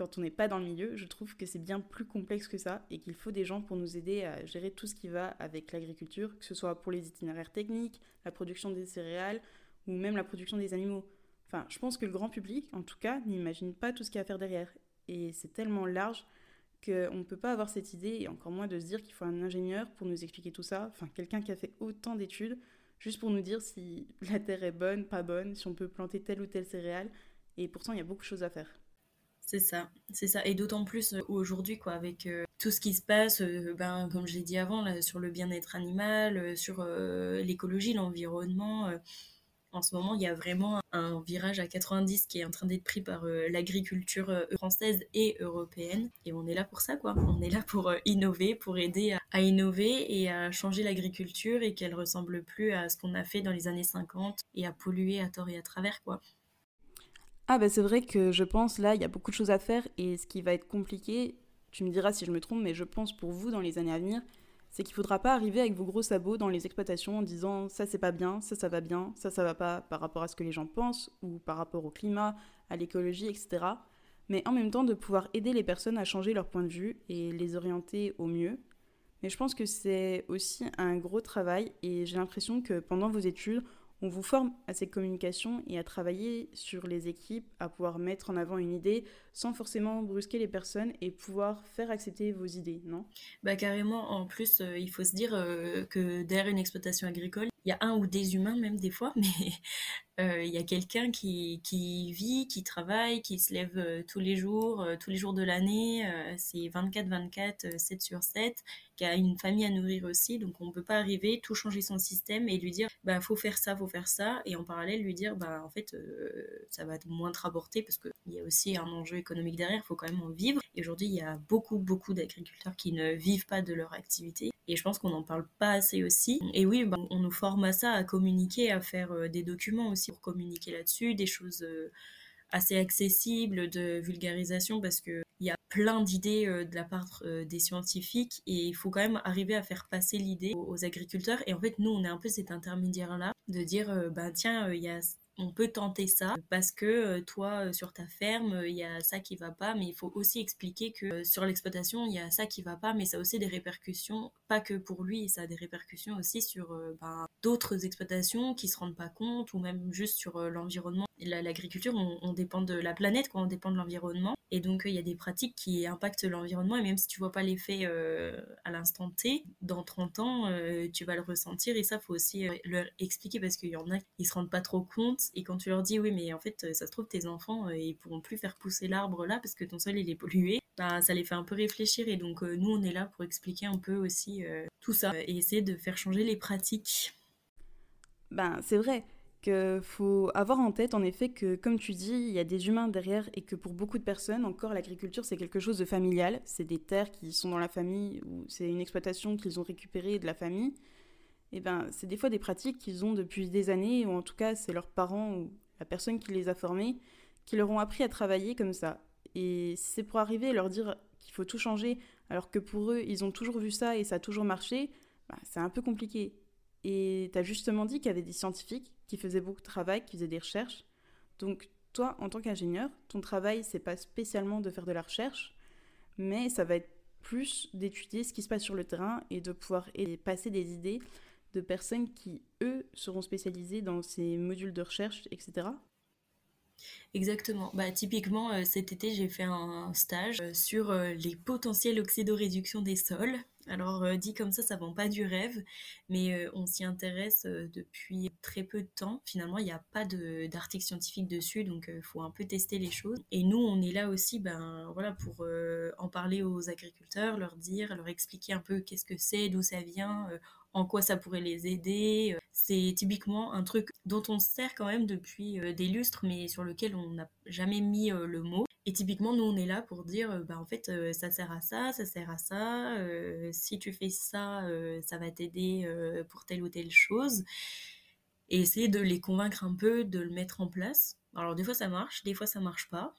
quand on n'est pas dans le milieu, je trouve que c'est bien plus complexe que ça et qu'il faut des gens pour nous aider à gérer tout ce qui va avec l'agriculture, que ce soit pour les itinéraires techniques, la production des céréales ou même la production des animaux. Enfin, je pense que le grand public, en tout cas, n'imagine pas tout ce qu'il y a à faire derrière. Et c'est tellement large qu'on ne peut pas avoir cette idée et encore moins de se dire qu'il faut un ingénieur pour nous expliquer tout ça, enfin quelqu'un qui a fait autant d'études juste pour nous dire si la terre est bonne, pas bonne, si on peut planter telle ou telle céréale. Et pourtant, il y a beaucoup de choses à faire. C'est ça, c'est ça. Et d'autant plus euh, aujourd'hui, quoi, avec euh, tout ce qui se passe, euh, ben, comme je l'ai dit avant, là, sur le bien-être animal, sur l'écologie, l'environnement. En ce moment, il y a vraiment un virage à 90 qui est en train d'être pris par l'agriculture française et européenne. Et on est là pour ça, quoi. On est là pour innover, pour aider à, à, innover et à changer l'agriculture et qu'elle ressemble plus à ce qu'on a fait dans les années 50 et à polluer à tort et à travers, quoi. Ah bah c'est vrai que je pense là, il y a beaucoup de choses à faire et ce qui va être compliqué, tu me diras si je me trompe, mais je pense pour vous dans les années à venir, c'est qu'il ne faudra pas arriver avec vos gros sabots dans les exploitations en disant ça c'est pas bien, ça ça va bien, ça ça va pas par rapport à ce que les gens pensent ou par rapport au climat, à l'écologie, etc. Mais en même temps de pouvoir aider les personnes à changer leur point de vue et les orienter au mieux. Mais je pense que c'est aussi un gros travail et j'ai l'impression que pendant vos études, on vous forme à cette communication et à travailler sur les équipes, à pouvoir mettre en avant une idée sans forcément brusquer les personnes et pouvoir faire accepter vos idées, non? Bah carrément, en plus, euh, il faut se dire euh, que derrière une exploitation agricole, il y a un ou des humains même des fois, mais euh, il y a quelqu'un qui, qui, vit, qui travaille, qui se lève tous les jours, tous les jours de l'année, c'est 24-24, 7 sur 7, qui a une famille à nourrir aussi, donc on ne peut pas arriver, tout changer son système et lui dire, bah faut faire ça, faut faire ça, et en parallèle lui dire, bah en fait, ça va moins te parce qu'il y a aussi un enjeu économique derrière, il faut quand même en vivre. Et aujourd'hui, il y a beaucoup, beaucoup d'agriculteurs qui ne vivent pas de leur activité. Et je pense qu'on n'en parle pas assez aussi. Et oui, bah, on nous forme à ça, à communiquer, à faire euh, des documents aussi pour communiquer là-dessus, des choses euh, assez accessibles de vulgarisation parce que il y a plein d'idées euh, de la part des scientifiques et il faut quand même arriver à faire passer l'idée aux, agriculteurs et en fait nous on est un peu cet intermédiaire là de dire bah tiens il y a on peut tenter ça parce que euh, toi euh, sur ta ferme euh, il y a ça qui va pas mais il faut aussi expliquer que sur l'exploitation il y a ça qui va pas mais ça a aussi des répercussions pas que pour lui ça a des répercussions aussi sur ben, d'autres exploitations qui se rendent pas compte ou même juste sur l'environnement. L'agriculture on, dépend de la planète quoi on dépend de l'environnement. Et donc il y a des pratiques qui impactent l'environnement. Et même si tu vois pas l'effet à l'instant T dans 30 ans tu vas le ressentir. Et ça faut aussi leur expliquer parce qu'il y en a qui se rendent pas trop compte. Et quand tu leur dis oui mais en fait ça se trouve tes enfants euh, ils pourront plus faire pousser l'arbre là parce que ton sol il est pollué bah, ça les fait un peu réfléchir. Et donc euh, nous on est là pour expliquer un peu aussi euh, tout ça et essayer de faire changer les pratiques ben c'est vrai qu'il faut avoir en tête en effet que comme tu dis il y a des humains derrière et que pour beaucoup de personnes encore l'agriculture c'est quelque chose de familial c'est des terres qui sont dans la famille ou c'est une exploitation qu'ils ont récupérée de la famille eh ben, c'est des fois des pratiques qu'ils ont depuis des années, ou en tout cas c'est leurs parents ou la personne qui les a formés qui leur ont appris à travailler comme ça. Et c'est pour arriver à leur dire qu'il faut tout changer, alors que pour eux, ils ont toujours vu ça et ça a toujours marché, bah, c'est un peu compliqué. Et tu as justement dit qu'il y avait des scientifiques qui faisaient beaucoup de travail, qui faisaient des recherches. Donc toi, en tant qu'ingénieur, ton travail, c'est pas spécialement de faire de la recherche, mais ça va être plus d'étudier ce qui se passe sur le terrain et de pouvoir passer des idées de personnes qui, eux, seront spécialisées dans ces modules de recherche, etc. Exactement. Bah, typiquement, euh, cet été, j'ai fait un stage euh, sur euh, les potentiels oxydoréduction des sols. Alors, dit comme ça, ça vend pas du rêve, mais on s'y intéresse depuis très peu de temps. Finalement, il n'y a pas d'article scientifique dessus, donc il faut un peu tester les choses. Et nous, on est là aussi ben, voilà, pour en parler aux agriculteurs, leur dire, leur expliquer un peu qu'est-ce que c'est, d'où ça vient en quoi ça pourrait les aider. C'est typiquement un truc dont on se sert quand même depuis euh, des lustres, mais sur lequel on n'a jamais mis euh, le mot. Et typiquement, nous, on est là pour dire, euh, bah, en fait, ça sert à ça, ça sert à ça. si tu fais ça, ça va t'aider pour telle ou telle chose. Et essayer de les convaincre un peu, de le mettre en place. Alors, des fois, ça marche, des fois, ça marche pas.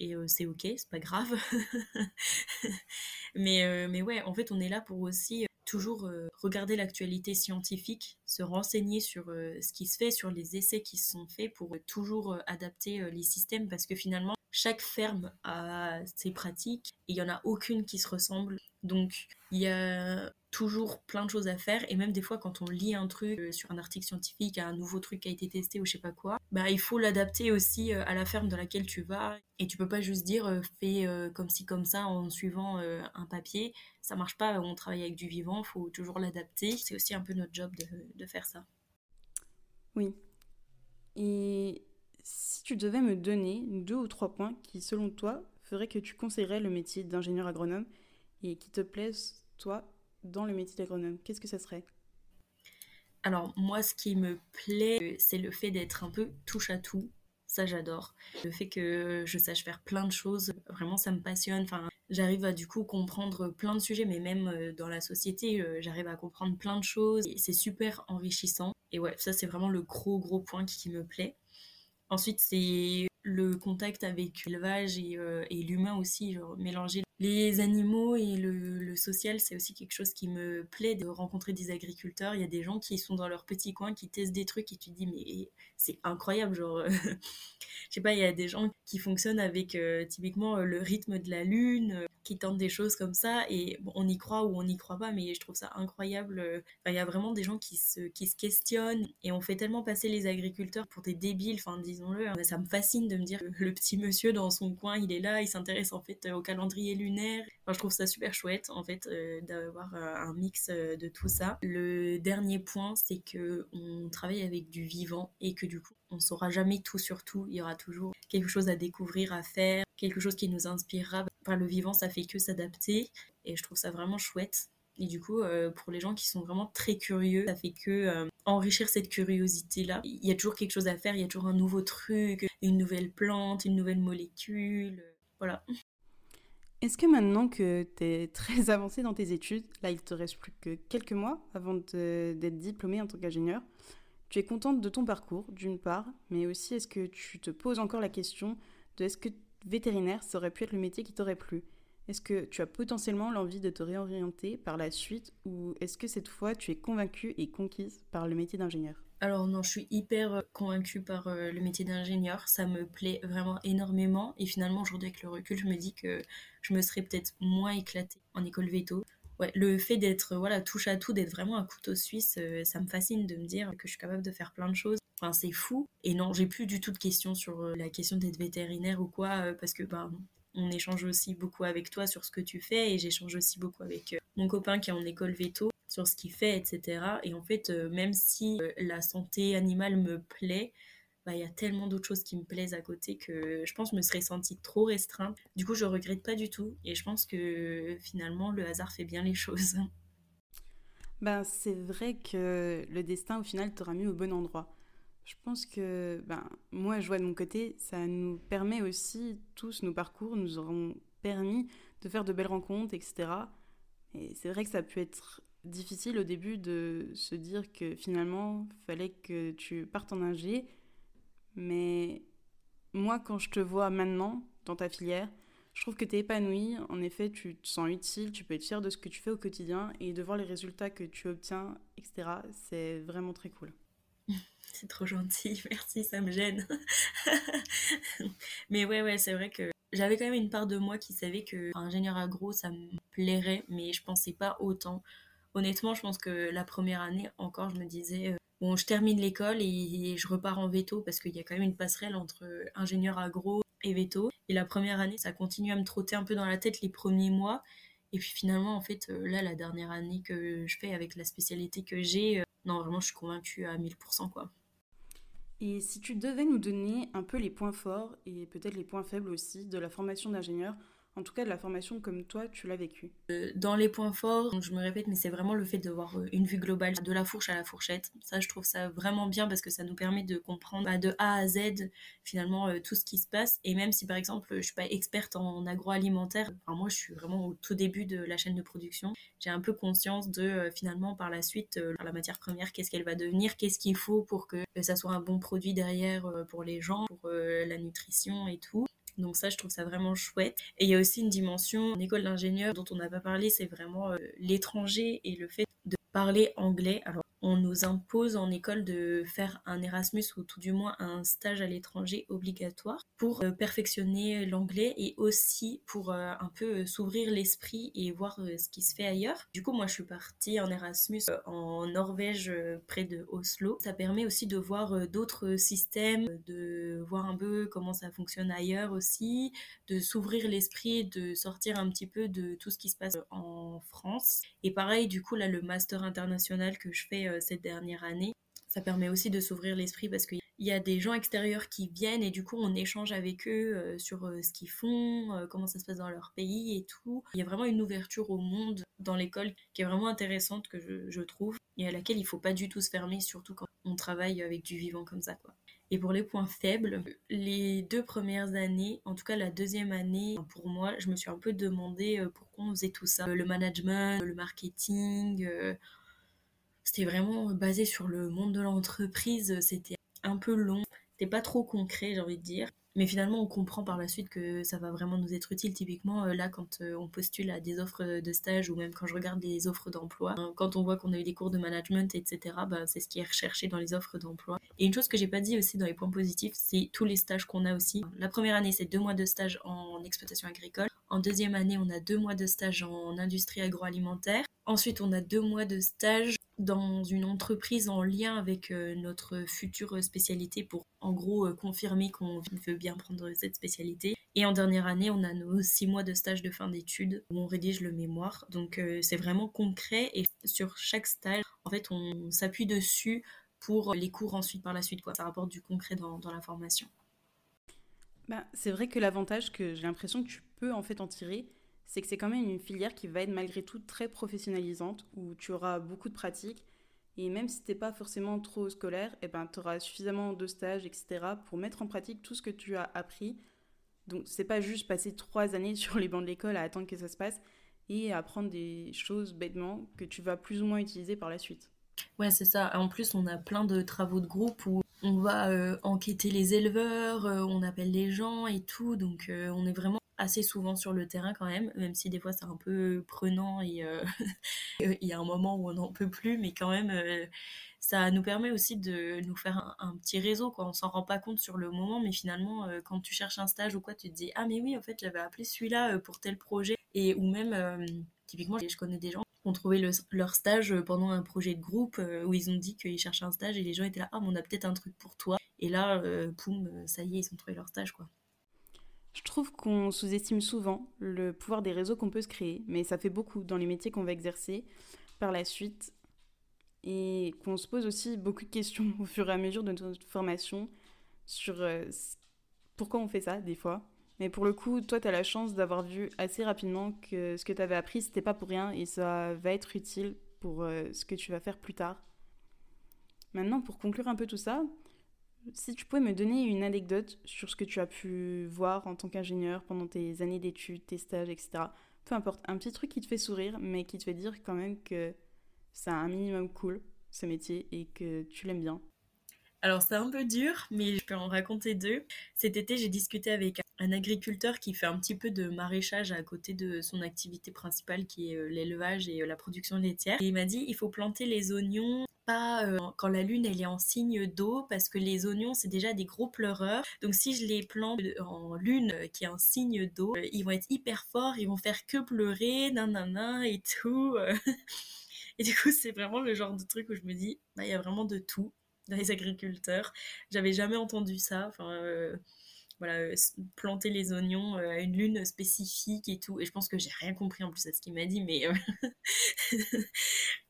et c'est ok, c'est pas grave. mais, mais ouais, en fait, on est là pour aussi toujours regarder l'actualité scientifique, se renseigner sur ce qui se fait, sur les essais qui sont faits pour toujours adapter les systèmes parce que finalement, chaque ferme a ses pratiques et il n'y en a aucune qui se ressemble. Donc, il y a toujours plein de choses à faire et même des fois quand on lit un truc euh, sur un article scientifique, un nouveau truc qui a été testé ou je sais pas quoi, bah il faut l'adapter aussi euh, à la ferme dans laquelle tu vas et tu peux pas juste dire euh, fais comme ci comme ça en suivant un papier, ça marche pas, on travaille avec du vivant, faut toujours l'adapter, c'est aussi un peu notre job de, de faire ça. Oui. Et si tu devais me donner deux ou trois points qui selon toi feraient que tu conseillerais le métier d'ingénieur agronome et qui te plaisent toi dans le métier d'agronome, qu'est-ce que ça serait? Alors moi, ce qui me plaît, c'est le fait d'être un peu touche à tout. Ça, j'adore. Le fait que je sache faire plein de choses, vraiment, ça me passionne. Enfin, j'arrive à du coup comprendre plein de sujets, mais même euh, dans la société, euh, j'arrive à comprendre plein de choses. C'est super enrichissant. Et ouais, ça, c'est vraiment le gros, gros point qui me plaît. Ensuite, c'est le contact avec l'élevage et, euh, et l'humain aussi, genre mélanger les animaux et le, social, c'est aussi quelque chose qui me plaît de rencontrer des agriculteurs. Il y a des gens qui sont dans leur petit coin, qui testent des trucs et tu te dis, mais c'est incroyable. Genre, je sais pas, il y a des gens qui fonctionnent avec euh, typiquement le rythme de la lune, qui tentent des choses comme ça et on y croit ou on n'y croit pas mais je trouve ça incroyable il y a vraiment des gens qui se, qui se questionnent et on fait tellement passer les agriculteurs pour des débiles enfin disons-le hein. ça me fascine de me dire que le petit monsieur dans son coin il est là il s'intéresse en fait au calendrier lunaire enfin, je trouve ça super chouette en fait euh, d'avoir euh, un mix euh, de tout ça le dernier point c'est que on travaille avec du vivant et que du coup on saura jamais tout sur tout il y aura toujours quelque chose à découvrir à faire quelque chose qui nous inspirera le vivant, ça fait que s'adapter. Et je trouve ça vraiment chouette. Et du coup, euh, pour les gens qui sont vraiment très curieux, ça fait que euh, enrichir cette curiosité-là. Il y a toujours quelque chose à faire, il y a toujours un nouveau truc, une nouvelle plante, une nouvelle molécule. Voilà. Est-ce que maintenant que tu es très avancé dans tes études, là il te reste plus que quelques mois avant d'être diplômé en tant qu'ingénieur, tu es contente de ton parcours d'une part, mais aussi est-ce que tu te poses encore la question de est-ce que vétérinaire, ça aurait pu être le métier qui t'aurait plu? Est-ce que tu as potentiellement l'envie de te réorienter par la suite ou est-ce que cette fois tu es convaincue et conquise par le métier d'ingénieur? Alors non, je suis hyper euh, convaincue par euh, le métier d'ingénieur, ça me plaît vraiment énormément et finalement aujourd'hui avec le recul, je me dis que je me serais peut-être moins éclatée en école veto. Ouais, le fait d'être voilà touche à tout, d'être vraiment un couteau suisse, euh, ça me fascine de me dire que je suis capable de faire plein de choses Enfin, c'est fou. Et non, j'ai plus du tout de questions sur euh, la question d'être vétérinaire ou quoi, euh, parce que ben, on échange aussi beaucoup avec toi sur ce que tu fais et j'échange aussi beaucoup avec mon copain qui est en école veto sur ce qu'il fait, etc. Et en fait, même si la santé animale me plaît, bah, y a tellement d'autres choses qui me plaisent à côté que je pense que je me serais sentie trop restreinte. Du coup, je regrette pas du tout et je pense que finalement, le hasard fait bien les choses. Ben, c'est vrai que le destin, au final, t'aura mis au bon endroit. Je pense que ben, moi, je vois de mon côté, ça nous permet aussi, tous nos parcours nous auront permis de faire de belles rencontres, etc. Et c'est vrai que ça a pu être difficile au début de se dire que finalement, fallait que tu partes en ingé. Mais moi, quand je te vois maintenant dans ta filière, je trouve que tu es épanouie. En effet, tu te sens utile, tu peux être fier de ce que tu fais au quotidien et de voir les résultats que tu obtiens, etc. C'est vraiment très cool. c'est trop gentil, merci, ça me gêne. mais ouais, ouais, c'est vrai que j'avais quand même une part de moi qui savait que ingénieur agro, ça me plairait, mais je pensais pas autant. Honnêtement, je pense que la première année, encore, je me disais, euh, bon, je termine l'école et, je repars en veto parce qu'il y a quand même une passerelle entre ingénieur agro et veto. Et la première année, ça continue à me trotter un peu dans la tête les premiers mois. Et puis finalement, en fait, euh, là, la dernière année que je fais avec la spécialité que j'ai, euh, non, vraiment, je suis convaincue à 1000%, quoi. Et si tu devais nous donner un peu les points forts et peut-être les points faibles aussi de la formation d'ingénieur, en tout cas de la formation comme toi tu l'as vécu euh, Dans les points forts, je me répète, mais c'est vraiment le fait d'avoir euh, une vue globale de la fourche à la fourchette. Ça, je trouve ça vraiment bien parce que ça nous permet de comprendre bah, de A à Z finalement euh, tout ce qui se passe. Et même si par exemple je suis pas experte en agroalimentaire, moi je suis vraiment au tout début de la chaîne de production, j'ai un peu conscience de finalement par la suite la matière première, qu'est-ce qu'elle va devenir, qu'est-ce qu'il faut pour que ça soit un bon produit derrière pour les gens, pour la nutrition et tout. Donc ça, je trouve ça vraiment chouette. Et il y a aussi une dimension en école d'ingénieur dont on n'a pas parlé, c'est vraiment l'étranger et le fait de parler anglais. On nous impose en école de faire un Erasmus ou tout du moins un stage à l'étranger obligatoire pour euh, perfectionner l'anglais et aussi pour euh, un peu euh, s'ouvrir l'esprit et voir ce qui se fait ailleurs. Du coup, moi, je suis partie en Erasmus en Norvège près de Oslo. Ça permet aussi de voir d'autres systèmes, de voir un peu comment ça fonctionne ailleurs aussi, de s'ouvrir l'esprit, de sortir un petit peu de tout ce qui se passe en France. Et pareil, du coup, là, le master international que je fais cette dernière année. Ça permet aussi de s'ouvrir l'esprit parce qu'il y a des gens extérieurs qui viennent et du coup on échange avec eux euh, sur euh, ce qu'ils font, euh, comment ça se passe dans leur pays et tout. Il y a vraiment une ouverture au monde dans l'école qui est vraiment intéressante que je, trouve et à laquelle il faut pas du tout se fermer, surtout quand on travaille avec du vivant comme ça. Et pour les points faibles, les deux premières années, en tout cas la deuxième année, pour moi, je me suis un peu demandé pourquoi on faisait tout ça. Le management, le marketing, c'était vraiment basé sur le monde de l'entreprise. C'était un peu long. C'était pas trop concret, j'ai envie de dire. Mais finalement, on comprend par la suite que ça va vraiment nous être utile. Typiquement, euh, là, quand euh, on postule à des offres de stage ou même quand je regarde les offres d'emploi, hein, quand on voit qu'on a eu des cours de management, etc., bah, c'est ce qui est recherché dans les offres d'emploi. Et une chose que j'ai pas dit aussi dans les points positifs, c'est tous les stages qu'on a aussi. La première année, c'est deux mois de stage en exploitation agricole. En deuxième année, on a deux mois de stage en industrie agroalimentaire. Ensuite, on a deux mois de stage dans une entreprise en lien avec euh, notre future spécialité pour en gros euh, confirmer qu'on veut bien prendre cette spécialité. Et en dernière année, on a nos six mois de stage de fin d'études où on rédige le mémoire. Donc euh, c'est vraiment concret et sur chaque stage, en fait, on s'appuie dessus pour les cours ensuite par la suite. Quoi. Ça rapporte du concret dans, dans la formation. Bah, c'est vrai que l'avantage que j'ai l'impression que tu peux en fait en tirer, c'est que c'est quand même une filière qui va être malgré tout très professionnalisante, où tu auras beaucoup de pratiques. Et même si tu n'es pas forcément trop scolaire, eh ben, tu auras suffisamment de stages, etc., pour mettre en pratique tout ce que tu as appris. Donc, c'est pas juste passer trois années sur les bancs de l'école à attendre que ça se passe et apprendre des choses bêtement que tu vas plus ou moins utiliser par la suite. Ouais, c'est ça. En plus, on a plein de travaux de groupe où on va euh, enquêter les éleveurs, euh, on appelle les gens et tout. Donc, euh, on est vraiment assez souvent sur le terrain quand même, même si des fois c'est un peu prenant et euh, il y a un moment où on n'en peut plus, mais quand même euh, ça nous permet aussi de nous faire un, petit réseau quoi. On s'en rend pas compte sur le moment, mais finalement euh, quand tu cherches un stage ou quoi, tu te dis ah mais oui en fait j'avais appelé celui-là pour tel projet et ou même typiquement je connais des gens qui ont trouvé leur stage pendant un projet de groupe où ils ont dit qu'ils cherchaient un stage et les gens étaient là ah mais on a peut-être un truc pour toi et là poum ça y est ils ont trouvé leur stage quoi. Je trouve qu'on sous-estime souvent le pouvoir des réseaux qu'on peut se créer, mais ça fait beaucoup dans les métiers qu'on va exercer par la suite et qu'on se pose aussi beaucoup de questions au fur et à mesure de notre formation sur euh, pourquoi on fait ça des fois. Mais pour le coup, toi, tu as la chance d'avoir vu assez rapidement que ce que tu avais appris, c'était pas pour rien et ça va être utile pour euh, ce que tu vas faire plus tard. Maintenant, pour conclure un peu tout ça, si tu pouvais me donner une anecdote sur ce que tu as pu voir en tant qu'ingénieur pendant tes années d'études, tes stages, etc. Peu importe, un petit truc qui te fait sourire, mais qui te fait dire quand même que c'est un minimum cool, ce métier, et que tu l'aimes bien. Alors c'est un peu dur, mais je peux en raconter deux. Cet été, j'ai discuté avec un agriculteur qui fait un petit peu de maraîchage à côté de son activité principale qui est euh, l'élevage et euh, la production laitière. Et il m'a dit il faut planter les oignons pas euh, quand la lune elle est en signe d'eau parce que les oignons c'est déjà des gros pleureurs. Donc si je les plante en lune euh, qui est un signe d'eau euh, ils vont être hyper forts ils vont faire que pleurer nanana et tout et du coup c'est vraiment le genre de truc où je me dis bah il y a vraiment de tout dans les agriculteurs. J'avais jamais entendu ça enfin voilà, euh, planter les oignons euh, à une lune spécifique et tout. Et je pense que j'ai rien compris en plus à ce qu'il m'a dit, mais, euh,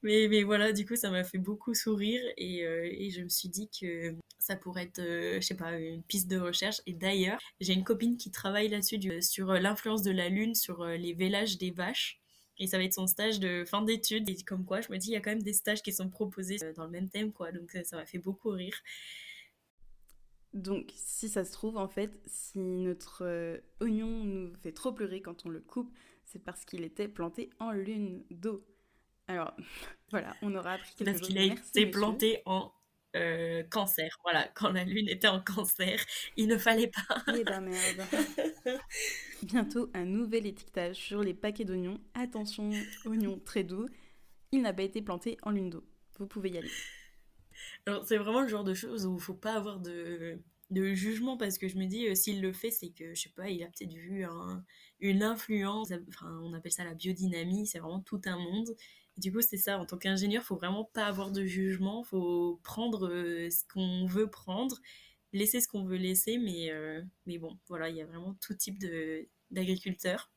mais, mais, voilà, du coup, ça m'a fait beaucoup sourire et, et, je me suis dit que ça pourrait être, je sais pas, une piste de recherche. Et d'ailleurs, j'ai une copine qui travaille là-dessus, sur l'influence de la lune sur les vélages des vaches. Et ça va être son stage de fin d'études. Et comme quoi, je me dis, il y a quand même des stages qui sont proposés dans le même thème, quoi. Donc ça m'a fait beaucoup rire. Donc, si ça se trouve, en fait, si notre euh, oignon nous fait trop pleurer quand on le coupe, c'est parce qu'il était planté en lune d'eau. Alors, voilà, on aura appris quelque parce chose. Parce qu'il a été planté en euh, cancer. Voilà, quand la lune était en cancer, il ne fallait pas. Eh ben merde. Bientôt un nouvel étiquetage sur les paquets d'oignons. Attention, oignons très doux. Il n'a pas été planté en lune d'eau. Vous pouvez y aller. C'est vraiment le genre de choses où il faut pas avoir de, de jugement parce que je me dis euh, s'il le fait c'est que je sais pas il a peut-être vu une influence enfin on appelle ça la biodynamie c'est vraiment tout un monde. Du coup c'est ça en tant qu'ingénieur faut vraiment pas avoir de jugement faut prendre euh, ce qu'on veut prendre laisser ce qu'on veut laisser mais euh, mais bon voilà il y a vraiment tout type d'agriculteurs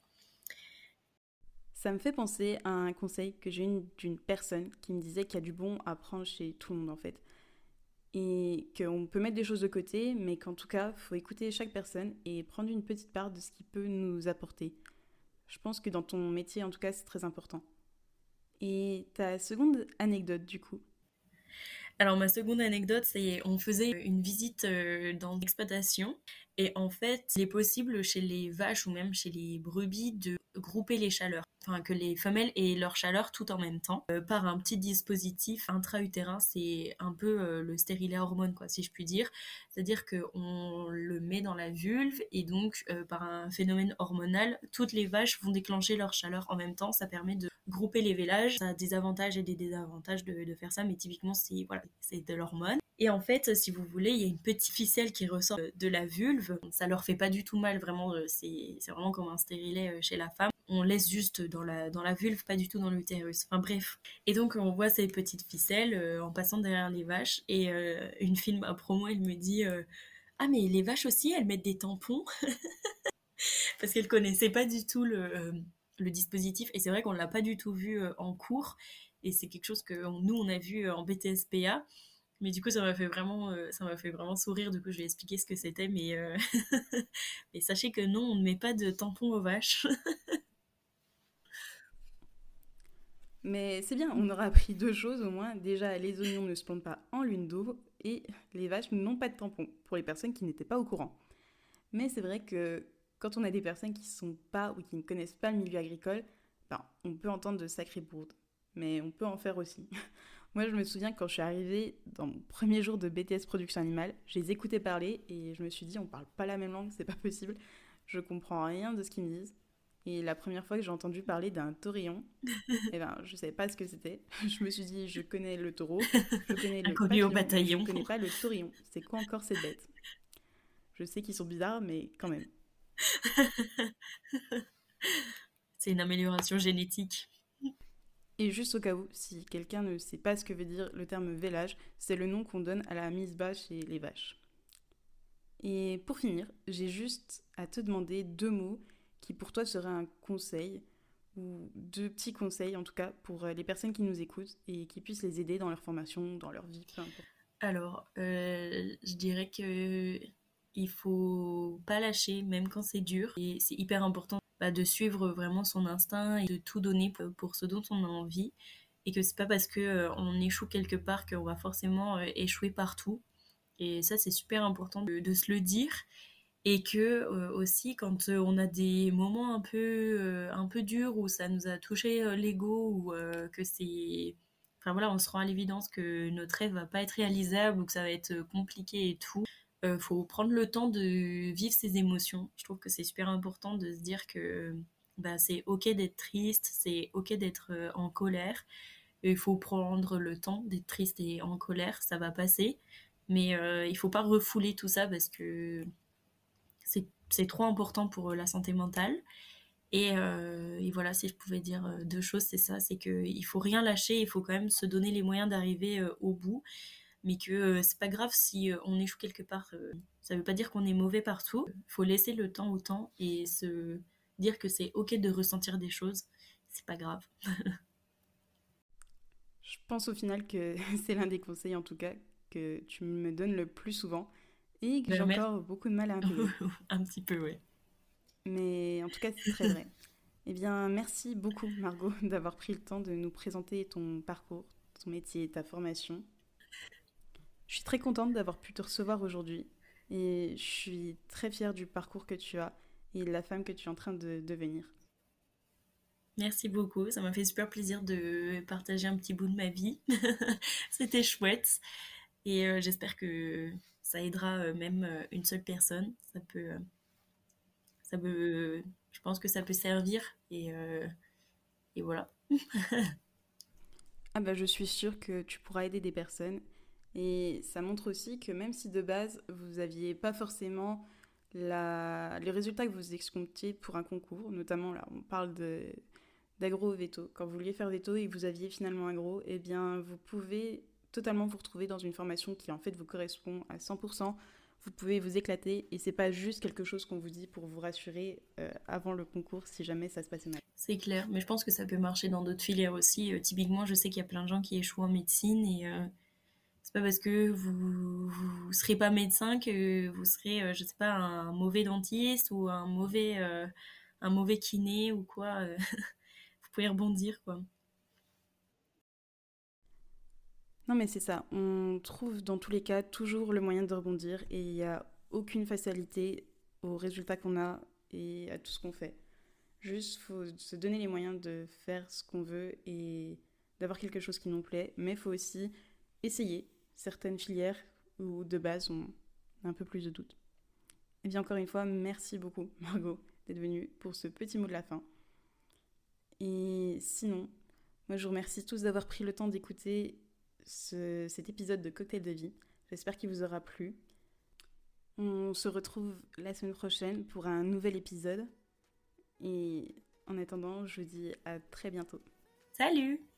ça me fait penser à un conseil que j'ai eu d'une personne qui me disait qu'il y a du bon à prendre chez tout le monde en fait et qu'on peut mettre des choses de côté, mais qu'en tout cas, faut écouter chaque personne et prendre une petite part de ce qui peut nous apporter. Je pense que dans ton métier, en tout cas, c'est très important. Et ta seconde anecdote, du coup? Alors ma seconde anecdote, c'est on faisait une visite euh, dans l'exploitation et en fait, il est possible chez les vaches ou même chez les brebis de grouper les chaleurs enfin que les femelles aient leur chaleur tout en même temps euh, par un petit dispositif intra-utérin. C'est un peu euh, le stérilet hormone, quoi, si je puis dire. C'est-à-dire qu'on le met dans la vulve et donc par un phénomène hormonal, toutes les vaches vont déclencher leur chaleur en même temps. Ça permet de grouper les vélages. Ça a des avantages et des désavantages de, faire ça, mais typiquement c'est voilà, de l'hormone. Et en fait, si vous voulez, il y a une petite ficelle qui ressort de la vulve. Ça leur fait pas du tout mal, vraiment. C'est vraiment comme un stérilet chez la femme on laisse juste dans la, dans la vulve, pas du tout dans l'utérus. Enfin bref. Et donc on voit ces petites ficelles euh, en passant derrière les vaches. Et euh, une film à promo, elle me dit euh, Ah mais les vaches aussi, elles mettent des tampons Parce qu'elle connaissait pas du tout le, le dispositif. Et c'est vrai qu'on l'a pas du tout vu en cours. Et c'est quelque chose que nous, on a vu en BTSPA. Mais du coup, ça m'a fait vraiment, ça m'a fait vraiment sourire. Du coup, je vais expliquer ce que c'était. Mais, mais sachez que non, on ne met pas de tampons aux vaches. Mais c'est bien, on aura appris deux choses au moins. Déjà, les oignons ne se plantent pas en lune d'eau et les vaches n'ont pas de tampon pour les personnes qui n'étaient pas au courant. Mais c'est vrai que quand on a des personnes qui ne sont pas ou qui ne connaissent pas le milieu agricole, ben, on peut entendre de sacrées bourdes. Mais on peut en faire aussi. Moi, je me souviens quand je suis arrivée dans mon premier jour de BTS production animale, je les écoutais parler et je me suis dit, on parle pas la même langue, c'est pas possible. Je comprends rien de ce qu'ils me disent. Et la première fois que j'ai entendu parler d'un taurillon, eh ben, je ne savais pas ce que c'était. Je me suis dit, je connais le taureau, je connais le papillon, au bataillon. je connais pas le taurillon. C'est quoi encore cette bête? Je sais qu'ils sont bizarres, mais quand même. C'est une amélioration génétique. Et juste au cas où, si quelqu'un ne sait pas ce que veut dire le terme vélage, c'est le nom qu'on donne à la mise bas chez les vaches. Et pour finir, j'ai juste à te demander deux mots qui pour toi serait un conseil ou deux petits conseils en tout cas pour euh, les personnes qui nous écoutent et qui puissent les aider dans leur formation, dans leur vie, peu importe. Alors, euh, je dirais que il faut pas lâcher même quand c'est dur. Et c'est hyper important bah, de suivre vraiment son instinct et de tout donner pour ce dont on a envie. Et que c'est pas parce que euh, on échoue quelque part qu'on va forcément échouer partout. Et ça c'est super important de, se le dire. Et que euh, aussi quand euh, on a des moments un peu euh, un peu durs où ça nous a touché l'ego ou que c'est voilà on se rend à l'évidence que notre rêve va pas être réalisable ou que ça va être compliqué et tout faut prendre le temps de vivre ses émotions. Je trouve que c'est super important de se dire que bah, c'est ok d'être triste c'est ok d'être en colère. Il faut prendre le temps d'être triste et en colère ça va passer. Mais il faut pas refouler tout ça parce que c'est trop important pour euh, la santé mentale. Euh, et, voilà, si je pouvais dire euh, deux choses, c'est ça, c'est qu'il faut rien lâcher, il faut quand même se donner les moyens d'arriver au bout, mais que c'est pas grave si on échoue quelque part. ça veut pas dire qu'on est mauvais partout. Il faut laisser le temps au temps et se dire que c'est ok de ressentir des choses. C'est pas grave. je pense au final que c'est l'un des conseils, en tout cas, que tu me donnes le plus souvent. Et que j'ai encore beaucoup de mal à un petit peu, oui. Mais en tout cas, c'est très vrai. Eh bien, merci beaucoup, Margot, d'avoir pris le temps de nous présenter ton parcours, ton métier, ta formation. Je suis très contente d'avoir pu te recevoir aujourd'hui et je suis très fière du parcours que tu as et de la femme que tu es en train de devenir. Merci beaucoup, ça m'a fait super plaisir de partager un petit bout de ma vie. C'était chouette et euh, j'espère que ça aidera euh, même euh, une seule personne. Ça peut, ça peut, je pense que ça peut servir et, et voilà. ah bah je suis sûre que tu pourras aider des personnes et ça montre aussi que même si de base vous n'aviez pas forcément les résultats que vous escomptiez pour un concours, notamment là on parle de d'agro veto. Quand vous vouliez faire veto et que vous aviez finalement agro, eh bien vous pouvez totalement vous retrouver dans une formation qui en fait vous correspond à 100%. Vous pouvez vous éclater et c'est pas juste quelque chose qu'on vous dit pour vous rassurer euh, avant le concours si jamais ça se passait mal. C'est clair, mais je pense que ça peut marcher dans d'autres filières aussi. Euh, typiquement, je sais qu'il y a plein de gens qui échouent en médecine et euh, c'est pas parce que vous, vous serez pas médecin que vous serez, je sais pas, un mauvais dentiste ou un mauvais, un mauvais kiné ou quoi. vous pouvez rebondir quoi. Non, mais c'est ça. On trouve dans tous les cas toujours le moyen de rebondir et il n'y a aucune fatalité aux résultats qu'on a et à tout ce qu'on fait. Juste, faut se donner les moyens de faire ce qu'on veut et d'avoir quelque chose qui nous plaît, mais faut aussi essayer certaines filières où de base on a un peu plus de doutes. Et bien encore une fois, merci beaucoup Margot d'être venue pour ce petit mot de la fin. Et sinon, moi je vous remercie tous d'avoir pris le temps d'écouter cet épisode de Cocktail de vie. J'espère qu'il vous aura plu. On se retrouve la semaine prochaine pour un nouvel épisode. Et en attendant, je vous dis à très bientôt. Salut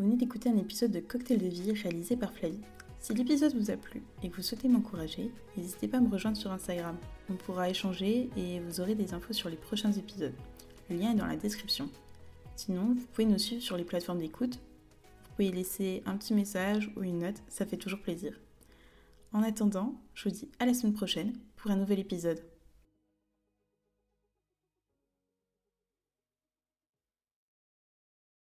Vous venez d'écouter un épisode de Cocktail de vie réalisé par Flavie. Si l'épisode vous a plu et que vous souhaitez m'encourager, n'hésitez pas à me rejoindre sur Instagram. On pourra échanger et vous aurez des infos sur les prochains épisodes. Le lien est dans la description. Sinon, vous pouvez nous suivre sur les plateformes d'écoute. Vous pouvez laisser un petit message ou une note, ça fait toujours plaisir. En attendant, je vous dis à la semaine prochaine pour un nouvel épisode.